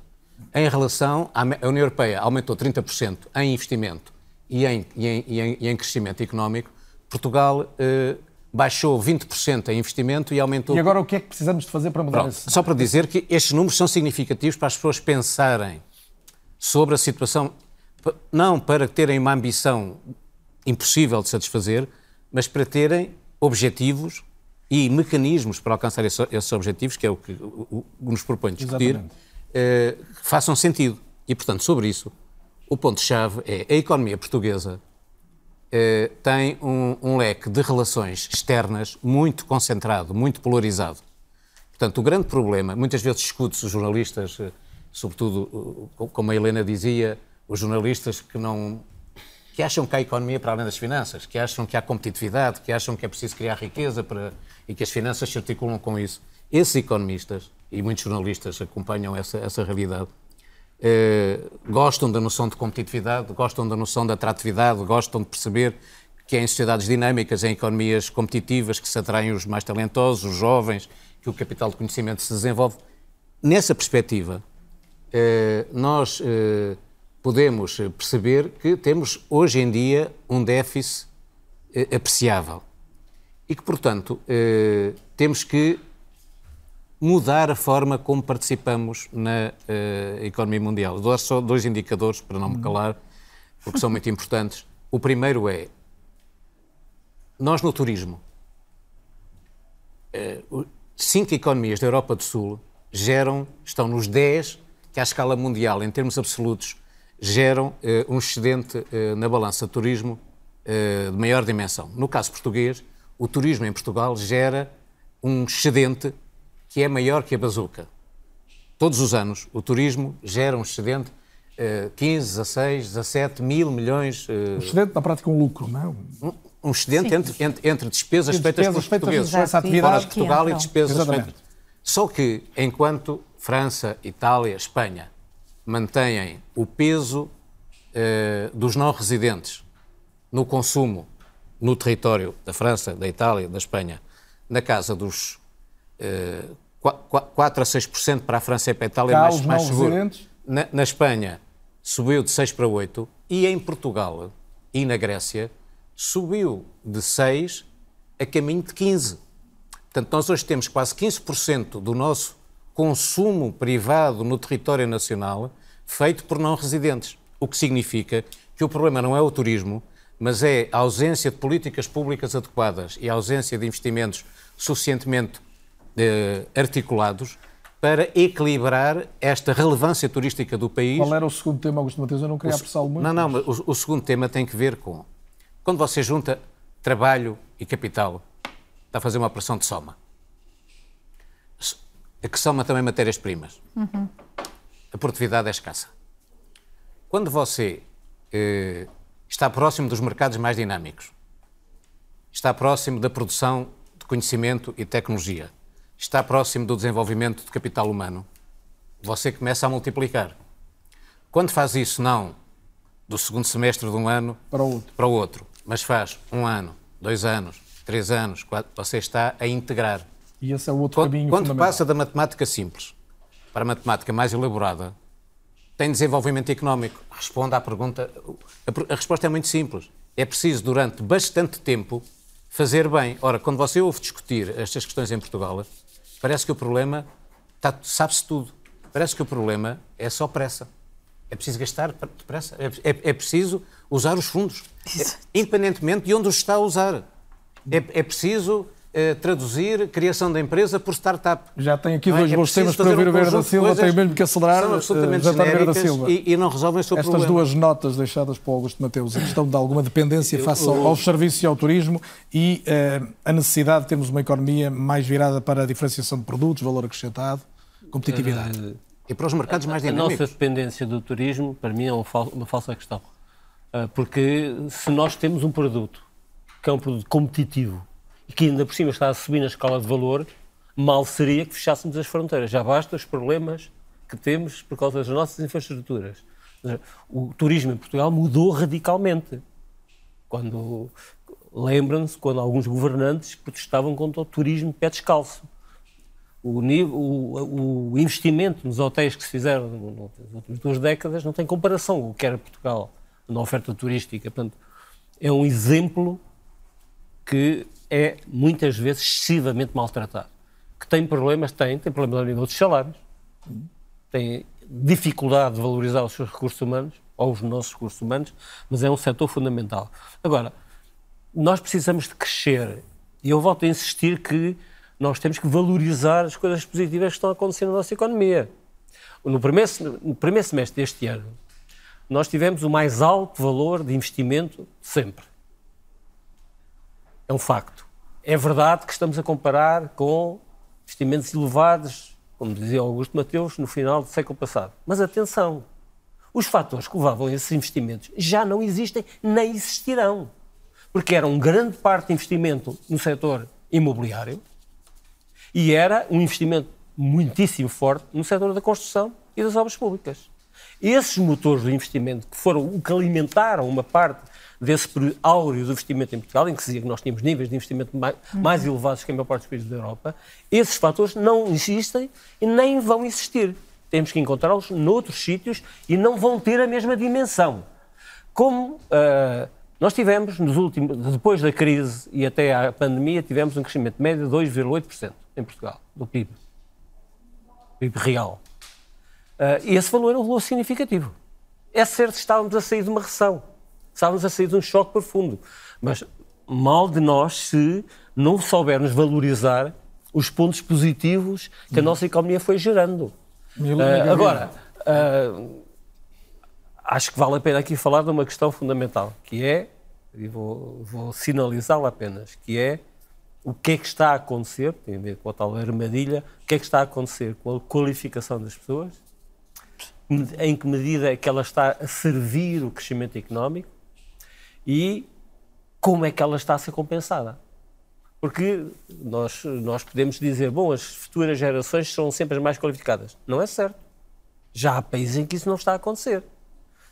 em relação à União Europeia, aumentou 30% em investimento e em, e em- e em- e em crescimento económico. Portugal eh, baixou 20% em investimento e aumentou E agora o que é que precisamos de fazer para mudar Pronto, esse... só para dizer que estes números são significativos para as pessoas pensarem sobre a situação, não para terem uma ambição impossível de satisfazer, mas para terem objetivos e mecanismos para alcançar esse- esses objetivos, que é o que o- o- nos propõe discutir, eh, façam sentido. E, portanto, sobre isso, o ponto-chave é a economia portuguesa eh, tem um, um leque de relações externas muito concentrado, muito polarizado. Portanto, o grande problema, muitas vezes discute-se os jornalistas, eh, sobretudo, como a Helena dizia, os jornalistas que não que acham que há economia para além das finanças, que acham que há competitividade, que acham que é preciso criar riqueza para, e que as finanças se articulam com isso. Esses economistas, e muitos jornalistas acompanham essa, essa realidade, eh, gostam da noção de competitividade, gostam da noção de atratividade, gostam de perceber que é em sociedades dinâmicas, em economias competitivas, que se atraem os mais talentosos, os jovens, que o capital de conhecimento se desenvolve. Nessa perspectiva, eh, nós eh, podemos perceber que temos hoje em dia um déficit eh, apreciável. E que, portanto, eh, temos que mudar a forma como participamos na uh, economia mundial. Dou só dois indicadores para não me calar, porque são muito importantes. O primeiro é, nós no turismo, uh, cinco economias da Europa do Sul geram, estão nos 10 que à escala mundial, em termos absolutos, geram uh, um excedente na balança de turismo de maior dimensão. No caso português, o turismo em Portugal gera um excedente que é maior que a bazuca. Todos os anos, o turismo gera um excedente uh, 15, 16, 17 mil milhões. Uh, um excedente, na prática, um lucro, não é? Um, um excedente entre, entre, entre, despesas, feitas pelos portugueses, essa atividade de Portugal e despesas Exatamente. feitas. Só que, enquanto França, Itália, Espanha mantêm o peso uh, dos não residentes no consumo no território da França, da Itália, da Espanha, na casa dos uh, 4 a 6% para a França e para a Itália, mais, mais seguro. Na, na, Espanha subiu de 6 para 8 e em Portugal e na Grécia subiu de 6 a caminho de 15. Portanto, nós hoje temos quase 15% do nosso consumo privado no território nacional feito por não residentes. O que significa que o problema não é o turismo, mas é a ausência de políticas públicas adequadas e a ausência de investimentos suficientemente eh, articulados para equilibrar esta relevância turística do país. Qual era o segundo tema, Augusto Mateus? Eu não queria apressá-lo muito. Não, não, mas o, o, segundo tema tem que ver com quando você junta trabalho e capital, está a fazer uma operação de soma. A que soma também matérias-primas. Uhum. A produtividade é escassa. Quando você eh, está próximo dos mercados mais dinâmicos, está próximo da produção de conhecimento e tecnologia, está próximo do desenvolvimento de capital humano, você começa a multiplicar. Quando faz isso, não do segundo semestre de um ano para o outro, para o outro mas faz um ano, dois anos, três anos, quatro, você está a integrar. E esse é o outro quando, caminho Quando passa da matemática simples para a matemática mais elaborada, tem desenvolvimento económico. Responda à pergunta. A, resposta é muito simples. É preciso, durante bastante tempo, fazer bem. Ora, quando você ouve discutir estas questões em Portugal, Parece que o problema está, sabe-se tudo. Parece que o problema é só pressa. É preciso gastar depressa. É, é, é preciso usar os fundos. É, independentemente de onde os está a usar. É, é preciso eh, traduzir criação da empresa por startup. Já tem aqui dois é bons temas para ouvir o Vera da Silva, tem mesmo que acelerar. São absolutamente uh, da Silva. E, e, não resolvem o seu Estas problema. duas notas deixadas para o Augusto Mateus, a questão de alguma dependência face ao, aos serviços e ao turismo e uh, a necessidade de termos uma economia mais virada para a diferenciação de produtos, valor acrescentado, competitividade. Uh, e para os mercados mais dinâmicos. A nossa dependência do turismo, para mim, é uma falsa questão. Porque se nós temos um produto que é um produto competitivo e que ainda por cima está a subir na escala de valor, mal seria que fechássemos as fronteiras. Já basta os problemas que temos por causa das nossas infraestruturas. O turismo em Portugal mudou radicalmente. Quando lembram-se quando alguns governantes protestavam contra o turismo pé descalço. O, o, o, investimento nos hotéis que se fizeram nas últimas duas décadas não tem comparação com o que era Portugal na oferta turística. Portanto, é um exemplo que é muitas vezes excessivamente maltratado. Que tem problemas, tem, tem problemas a nível dos salários, tem dificuldade de valorizar os seus recursos humanos, ou os nossos recursos humanos, mas é um setor fundamental. Agora, nós precisamos de crescer, e eu volto a insistir que nós temos que valorizar as coisas positivas que estão acontecendo na nossa economia. No primeiro, no primeiro semestre deste ano, nós tivemos o mais alto valor de investimento sempre. É um facto. É verdade que estamos a comparar com investimentos elevados, como dizia Augusto Mateus, no final do século passado. Mas atenção, os fatores que levavam a esses investimentos já não existem nem existirão. Porque era um grande parte de investimento no setor imobiliário e era um investimento muitíssimo forte no setor da construção e das obras públicas. Esses motores do investimento que foram o que alimentaram uma parte desse período áureo do investimento em Portugal, em que se dizia que nós tínhamos níveis de investimento mais, mais elevados que a maior parte dos países da Europa, esses fatores não existem e nem vão existir. Temos que encontrá-los noutros sítios e não vão ter a mesma dimensão. Como uh, Nós tivemos, nos últimos, depois da crise e até à pandemia, tivemos um crescimento médio de 2,8% em Portugal, do PIB. PIB real. Uh, esse valor é um valor significativo. É certo que estávamos a sair de uma recessão, estávamos a sair de um choque profundo, mas mal de nós se não soubermos valorizar os pontos positivos que a hum. nossa economia foi gerando. Uh, agora, uh, acho que vale a pena aqui falar de uma questão fundamental, que é, e vou, vou sinalizá-la apenas, que é o que é que está a acontecer, tem a ver com a tal armadilha, o que é que está a acontecer com a qualificação das pessoas, em que medida é que ela está a servir o crescimento económico e como é que ela está a ser compensada. Porque nós, nós podemos dizer, bom, as futuras gerações são sempre as mais qualificadas. Não é certo. Já há países em que isso não está a acontecer.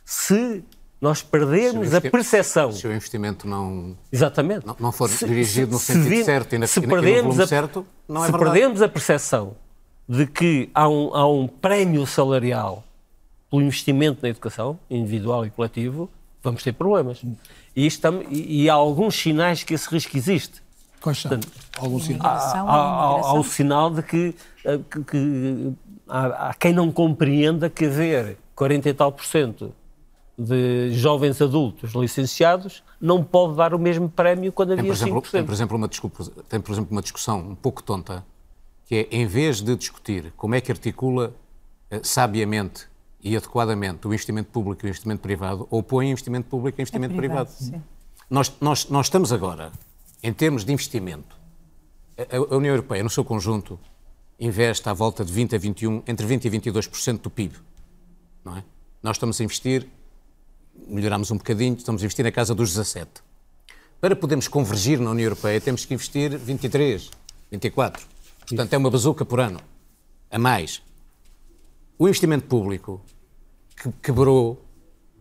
Se nós perdermos se a percepção. Se o investimento não, Exatamente. não, não for se, dirigido no sentido certo e, na, se perdemos a, certo, não é Se verdade. perdemos a percepção de que há um, há um prémio salarial pelo investimento na educação, individual e coletivo, vamos ter problemas. E, estamos, e, e há alguns sinais que esse risco existe. Quais são? Alguns sinais? Há, há, há, há, o sinal de que, eh, que, que há, há, quem não compreenda que haver 40 e tal por cento de jovens adultos licenciados não pode dar o mesmo prémio quando havia tem, por exemplo, 5%. Tem, por exemplo, uma, desculpa, tem, por exemplo, uma discussão um pouco tonta, que é, em vez de discutir como é que articula eh, sabiamente e adequadamente o investimento público e o investimento privado, opõe investimento público e investimento é privado. privado. Nós, nós, nós estamos agora, em termos de investimento, a, a União Europeia, no seu conjunto, investe à volta de 20 a 21, entre 20 e 22% do PIB. Não é? Nós estamos a investir, melhoramos um bocadinho, estamos a investir na casa dos 17. Para podermos convergir na União Europeia, temos que investir 23, 24. Portanto, é uma bazuca por ano, a mais. O investimento público que quebrou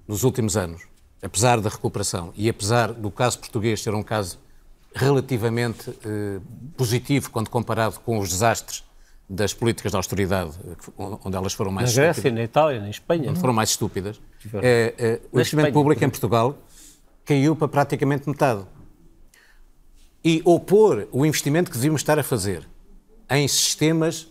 nos últimos anos, apesar da recuperação e apesar do caso português ser um caso relativamente eh, positivo quando comparado com os desastres das políticas de austeridade, onde elas foram mais na Grécia, na Itália, na Espanha, onde foram mais estúpidas, eh, eh, o investimento Espanha, público em Portugal caiu para praticamente metade. E opor o investimento que devíamos estar a fazer em sistemas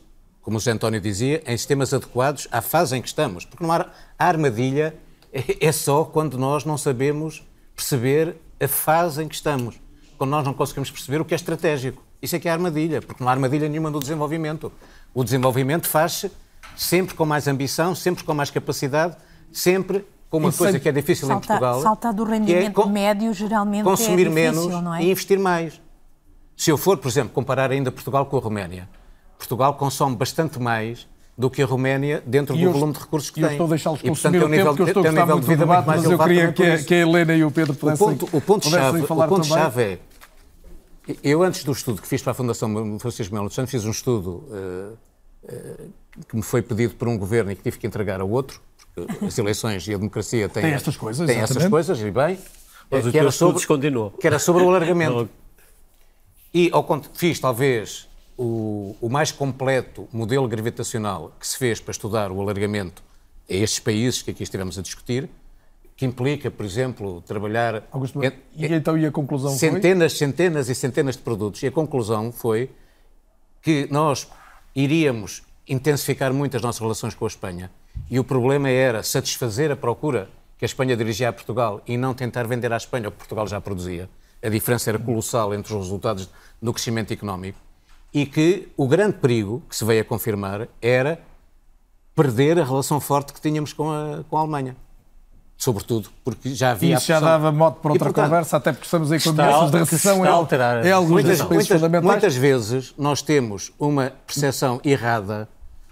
como o José António dizia, em sistemas adequados à fase em que estamos. Porque não há, a armadilha é só quando nós não sabemos perceber a fase em que estamos. Quando nós não conseguimos perceber o que é estratégico. Isso é que é a armadilha, porque não há armadilha nenhuma no desenvolvimento. O desenvolvimento faz-se sempre com mais ambição, sempre com mais capacidade, sempre com uma coisa que é difícil salta, em Portugal. Saltar do rendimento é médio geralmente consumir é difícil, menos é? e investir mais. Se eu for, por exemplo, comparar ainda Portugal com a Roménia, Portugal consome bastante mais do que a Roménia dentro e do volume de recursos que tem. Eu estou a deixá-los consumir e, portanto, o tempo, que eu estou a gostar muito do debate, mas eu queria que a, que a, Helena e o Pedro pudessem, o ponto, o ponto chave, falar O ponto-chave é, eu antes do estudo que fiz para a Fundação Francisco Melo Santos, fiz um estudo uh, uh, que me foi pedido por um governo e que tive que entregar a outro, porque as eleições e a democracia têm, tem estas coisas, têm essas coisas, e bem, mas que, era sobre, que era sobre o alargamento. e ao, fiz talvez o, o mais completo modelo gravitacional que se fez para estudar o alargamento a estes países que aqui estivemos a discutir, que implica, por exemplo, trabalhar. Augusto, e então e a conclusão centenas, foi? Centenas e centenas de produtos. E a conclusão foi que nós iríamos intensificar muito as nossas relações com a Espanha. E o problema era satisfazer a procura que a Espanha dirigia a Portugal e não tentar vender à Espanha o que Portugal já produzia. A diferença era colossal entre os resultados do crescimento económico e que o grande perigo que se veio a confirmar era perder a relação forte que tínhamos com a, com a Alemanha. Sobretudo porque já havia. Isso já dava modo para outra e, portanto, conversa, até porque estamos aí com ameaças de recessão. Alterar. é alguns muitas, muitas, muitas vezes nós temos uma percepção errada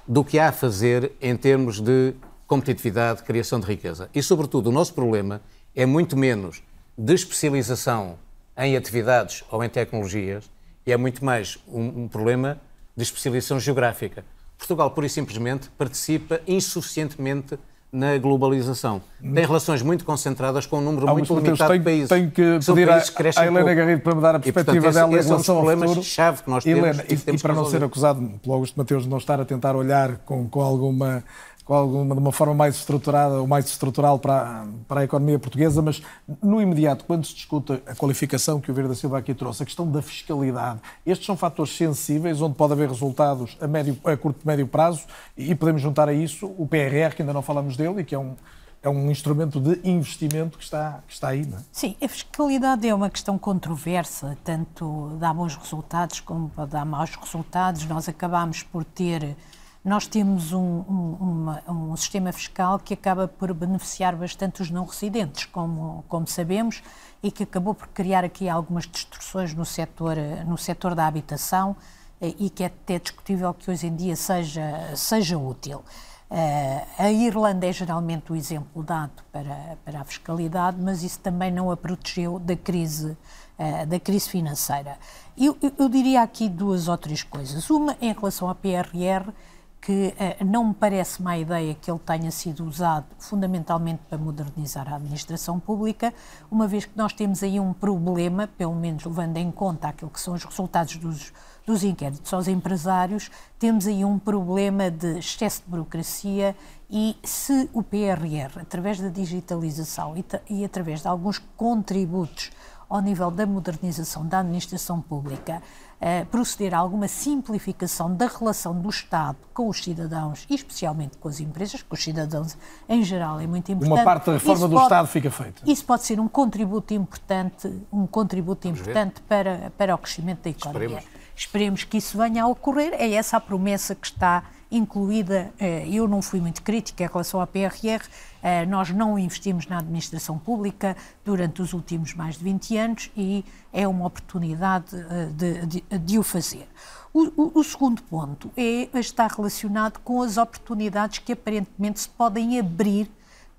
do que há a fazer em termos de competitividade, criação de riqueza. E, sobretudo, o nosso problema é muito menos de especialização em atividades ou em tecnologias e é muito mais um, um problema de especialização geográfica. Portugal, pura e simplesmente, participa insuficientemente na globalização. Tem relações muito concentradas com um número muito limitado tenho, de países. Tenho que pedir à, Helena Garrido para me dar a perspectiva e, portanto, dela esse, em relação é um futuro. chave que nós temos Helena, e, e, para não ser acusado pelo Augusto Mateus de não estar a tentar olhar com, com alguma com alguma, de uma forma mais estruturada ou mais estrutural para, para a economia portuguesa, mas no imediato, quando se discute a qualificação que o Vieira da Silva aqui trouxe, a questão da fiscalidade, estes são fatores sensíveis onde pode haver resultados a, médio, a curto e médio prazo e podemos juntar a isso o PRR, que ainda não falamos dele e que é um, é um instrumento de investimento que está, que está aí. Não é? Sim, a fiscalidade é uma questão controversa, tanto dá bons resultados como dá maus resultados. Nós acabamos por ter nós temos um, um, uma, um, sistema fiscal que acaba por beneficiar bastante os não residentes, como, como sabemos, e que acabou por criar aqui algumas distorções no setor, no setor da habitação eh, e que é até discutível que hoje em dia seja, seja útil. Uh, a Irlanda é geralmente o exemplo dado para, para a fiscalidade, mas isso também não a protegeu da crise, uh, da crise financeira. Eu, eu diria aqui duas ou três coisas. Uma, em relação à PRR, que uh, não me parece má ideia que ele tenha sido usado fundamentalmente para modernizar a administração pública, uma vez que nós temos aí um problema, pelo menos levando em conta aquilo que são os resultados dos, dos inquéritos aos empresários, temos aí um problema de excesso de burocracia e se o PRR, através da digitalização e, e através de alguns contributos ao nível da modernização da administração pública, uh, proceder a alguma simplificação da relação do Estado com os cidadãos e especialmente com as empresas, com os cidadãos em geral é muito importante. Uma parte da reforma isso do pode, Estado fica feita. Isso pode ser um contributo importante, um contributo importante para, para o crescimento da economia. Esperemos. Esperemos que isso venha a ocorrer. É essa a promessa que está incluída. Eh, eu não fui muito crítica em relação à PRR. Eh, nós não investimos na administração pública durante os últimos mais de 20 anos e é uma oportunidade eh, de, de, de o fazer. O, o, o, segundo ponto é, está relacionado com as oportunidades que aparentemente se podem abrir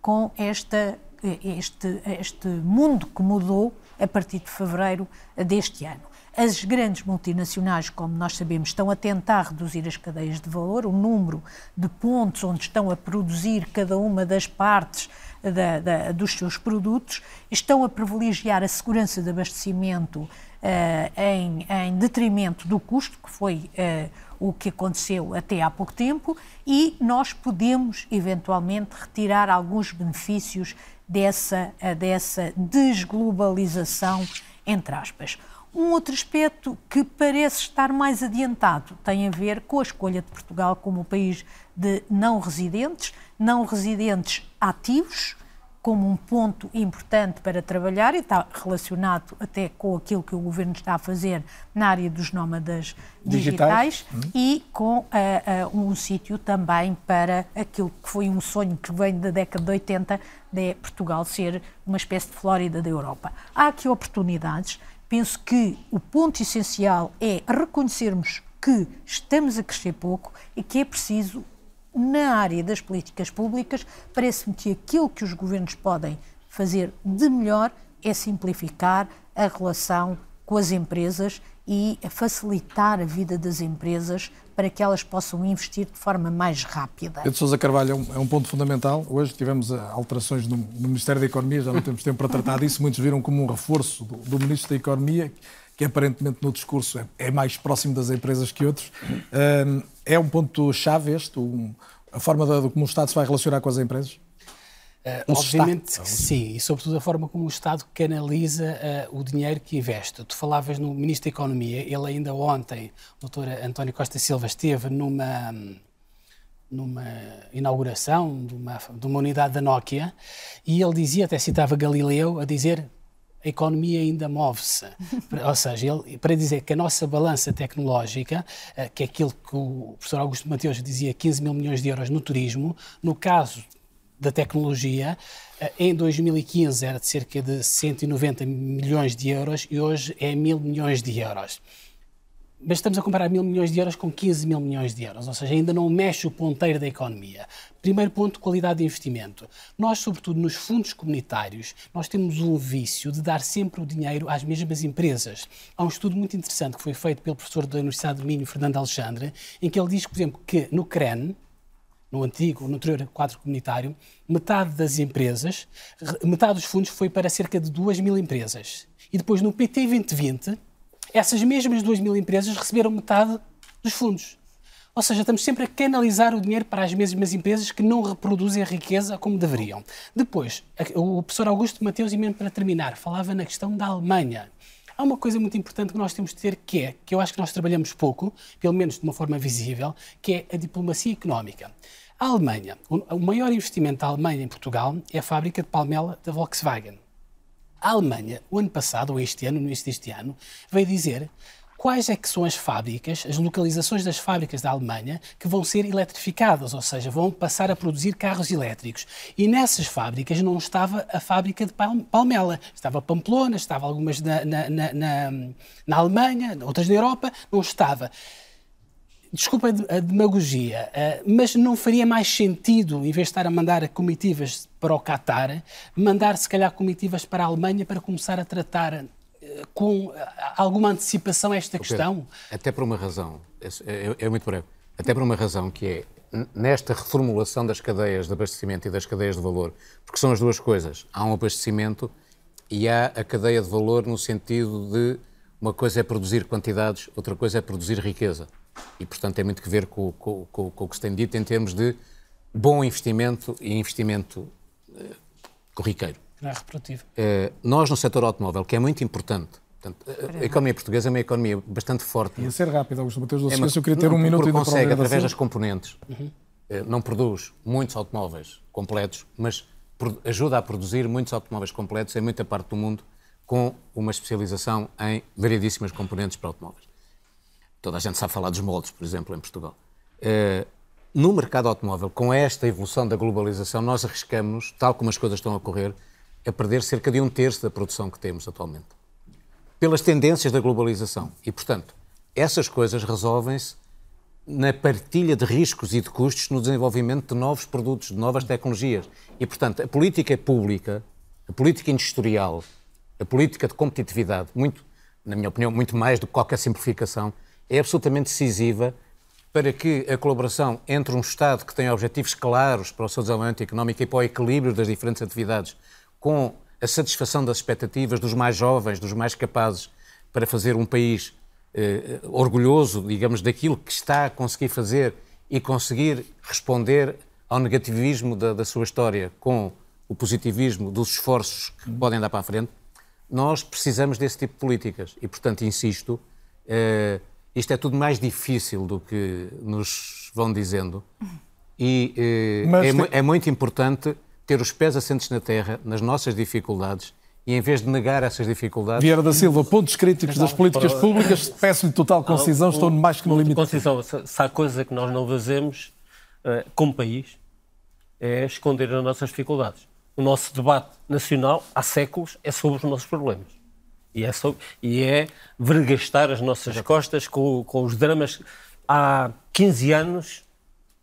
com esta, este, este mundo que mudou a partir de fevereiro deste ano. As grandes multinacionais, como nós sabemos, estão a tentar reduzir as cadeias de valor, o número de pontos onde estão a produzir cada uma das partes da, da, dos seus produtos, estão a privilegiar a segurança de abastecimento uh, em, em, detrimento do custo, que foi uh, o que aconteceu até há pouco tempo, e nós podemos eventualmente retirar alguns benefícios dessa, dessa desglobalização, entre aspas. Um outro aspecto que parece estar mais adiantado tem a ver com a escolha de Portugal como um país de não residentes, não residentes ativos, como um ponto importante para trabalhar e está relacionado até com aquilo que o governo está a fazer na área dos nómadas digitais, digitais hum. e com uh, uh, um sítio também para aquilo que foi um sonho que vem da década de 80 de Portugal ser uma espécie de Flórida da Europa. Há aqui oportunidades penso que o ponto essencial é reconhecermos que estamos a crescer pouco e que é preciso, na área das políticas públicas, parece-me que aquilo que os governos podem fazer de melhor é simplificar a relação com as empresas e facilitar a vida das empresas para que elas possam investir de forma mais rápida. Pedro Sousa Carvalho é um, é um, ponto fundamental. Hoje tivemos eh, alterações no, no, Ministério da Economia, já não temos tempo para tratar disso. Muitos viram como um reforço do, do Ministro da Economia, que aparentemente no discurso é, é mais próximo das empresas que outros. Um, é um ponto-chave este, um, a forma como o Estado se vai relacionar com as empresas? Uh, obviamente que sim, e sobretudo a forma como o Estado canaliza uh, o dinheiro que investe. Tu falavas no Ministro da Economia, ele ainda ontem, o Dr. António Costa Silva, esteve numa, numa inauguração de uma, de uma unidade da Nokia e ele dizia, até citava Galileu, a dizer a economia ainda move-se. Ou seja, ele, para dizer que a nossa balança tecnológica, uh, que é aquilo que o professor Augusto Mateus dizia, 15 mil milhões de euros no turismo, no caso da tecnologia, eh, em 2015 era de cerca de 190 milhões de euros e hoje é mil milhões de euros. Mas estamos a comparar mil milhões de euros com 15 mil milhões de euros, ou seja, ainda não mexe o ponteiro da economia. Primeiro ponto, qualidade de investimento. Nós, sobretudo nos fundos comunitários, nós temos um vício de dar sempre o dinheiro às mesmas empresas. Há um estudo muito interessante que foi feito pelo professor da Universidade do Minho, Fernando Alexandre, em que ele diz, por exemplo, que no CREN, no antigo, no anterior quadro comunitário, metade das empresas, metade dos fundos foi para cerca de 2 mil empresas. E depois no PT 2020, essas mesmas 2 mil empresas receberam metade dos fundos. Ou seja, estamos sempre a canalizar o dinheiro para as mesmas empresas que não reproduzem a riqueza como deveriam. Depois, o professor Augusto Mateus, e mesmo para terminar, falava na questão da Alemanha. Há uma coisa muito importante que nós temos de ter, que é, que eu acho que nós trabalhamos pouco, pelo menos de uma forma visível, que é a diplomacia económica. A Alemanha, o maior investimento da Alemanha em Portugal é a fábrica de palmela da Volkswagen. A Alemanha, o ano passado, ou este ano, no início deste ano, veio dizer quais é que são as fábricas, as localizações das fábricas da Alemanha que vão ser eletrificadas, ou seja, vão passar a produzir carros elétricos. E nessas fábricas não estava a fábrica de Palmela, estava Pamplona, estava algumas na, na, na, na Alemanha, outras na Europa, não estava. Desculpa a demagogia, eh, mas não faria mais sentido, em vez de estar a mandar comitivas para o Qatar, mandar se calhar comitivas para a Alemanha para começar a tratar com eh, alguma antecipação esta Pedro, questão? Até por uma razão, é, é, é, muito breve, até por uma razão que é nesta reformulação das cadeias de abastecimento e das cadeias de valor, porque são as duas coisas. Há um abastecimento e há a cadeia de valor no sentido de uma coisa é produzir quantidades, outra coisa é produzir riqueza. E, portanto, tem muito que ver com, com, com, com o que se tem dito em termos de bom investimento e investimento uh, corriqueiro. Não é reprodutivo. Uh, nós, no setor automóvel, que é muito importante, portanto, a, a economia portuguesa é uma economia bastante forte. Ia ser rápido, Augusto Mateus, é uma, eu queria ter um minuto e consegue, através das componentes, uhum. uh, não produz muitos automóveis completos, mas ajuda a produzir muitos automóveis completos em muita parte do mundo com uma especialização em variedíssimas componentes para automóveis. Toda a gente sabe falar dos moldes, por exemplo, em Portugal. No mercado automóvel, com esta evolução da globalização, nós arriscamos, tal como as coisas estão a correr, a perder cerca de um terço da produção que temos atualmente. Pelas tendências da globalização. E, portanto, essas coisas resolvem-se na partilha de riscos e de custos no desenvolvimento de novos produtos, de novas tecnologias. E, portanto, a política pública, a política industrial, a política de competitividade, muito, na minha opinião, muito mais do que qualquer simplificação, é absolutamente decisiva para que a colaboração entre um Estado que tem objetivos claros para o seu desenvolvimento económico e para o equilíbrio das diferentes atividades, com a satisfação das expectativas dos mais jovens, dos mais capazes, para fazer um país eh, orgulhoso, digamos, daquilo que está a conseguir fazer e conseguir responder ao negativismo da, da sua história com o positivismo dos esforços que podem dar para a frente, nós precisamos desse tipo de políticas. E, portanto, insisto, eh, isto é tudo mais difícil do que nos vão dizendo. E eh, é, tem... é, muito importante ter os pés assentes na terra, nas nossas dificuldades, e em vez de negar essas dificuldades. Vieira da Silva, pontos críticos das políticas públicas, peço-lhe total concisão, estou mais que no limite. Concisão, se há coisa que nós não fazemos uh, como país, é esconder as nossas dificuldades. O nosso debate nacional, há séculos, é sobre os nossos problemas. E é, sobre, e é vergastar as nossas costas com, com os dramas. Há 15 anos,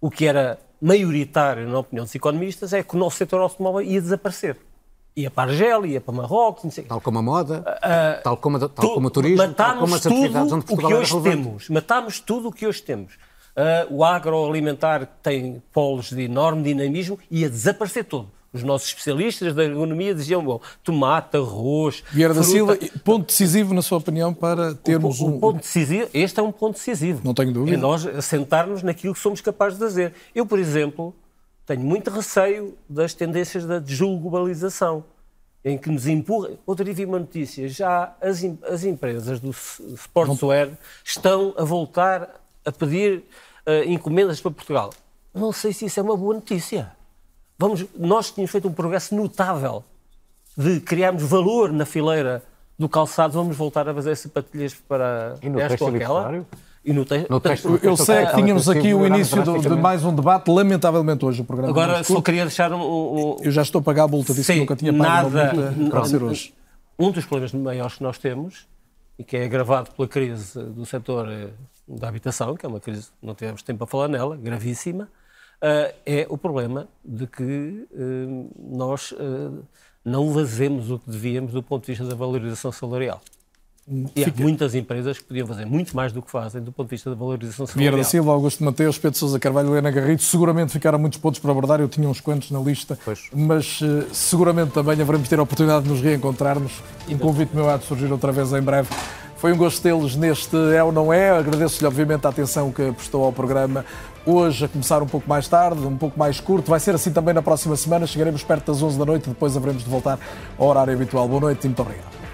o que era maioritário, na opinião dos economistas, é que o nosso setor automóvel ia desaparecer. Ia para a Argélia, ia para Marrocos. Tal como a moda, uh, tal, como, tal tu, como o turismo, tal como as atividades onde Portugal o que hoje temos. Matámos tudo o que hoje temos. Uh, o agroalimentar tem polos de enorme dinamismo, ia desaparecer todo. Os nossos especialistas da economia diziam, bom, tomate, arroz... Vieira da Silva, ponto decisivo, na sua opinião, para termos o, um... ponto decisivo, este é um ponto decisivo. Não tenho dúvida. É nós assentarmos naquilo que somos capazes de fazer. Eu, por exemplo, tenho muito receio das tendências da desglobalização, em que nos empurra... Outro dia vi uma notícia, já as, as empresas do sportswear Não... estão a voltar a pedir uh, encomendas para Portugal. Não sei se isso é uma boa notícia. Vamos, nós tínhamos feito um progresso notável de criarmos valor na fileira do calçado, vamos voltar a fazer sapatilhas para e no esta ou aquela. E no, te... no texto, Eu sei que tínhamos aqui o início de mais um debate, lamentavelmente hoje o programa. Agora só queria deixar um, um, Eu já estou a pagar a multa, disse que nunca tinha pago nada, uma multa para ser hoje. Um dos problemas maiores que nós temos, e que é agravado pela crise do setor eh, da habitação, que é uma crise, não tivemos tempo para falar nela, gravíssima, é o problema de que uh, nós uh, não fazemos o que devíamos do ponto de vista da valorização salarial. E há muitas empresas que podiam fazer muito mais do que fazem do ponto de vista da valorização salarial. Vieira da Silva, Augusto Mateus, Pedro Sousa Carvalho, Helena Garrido, seguramente ficaram muitos pontos para abordar, eu tinha uns quantos na lista, pois. mas uh, seguramente também haveremos ter a oportunidade de nos reencontrarmos. Um convite meu há de surgir outra vez em breve. Foi um gosto tê-los neste É ou Não É. Agradeço-lhe, obviamente, a atenção que prestou ao programa. Hoje, a começar um pouco mais tarde, um pouco mais curto. Vai ser assim também na próxima semana. Chegaremos perto das 11 da noite. Depois haveremos de voltar ao horário habitual. Boa noite e muito obrigado.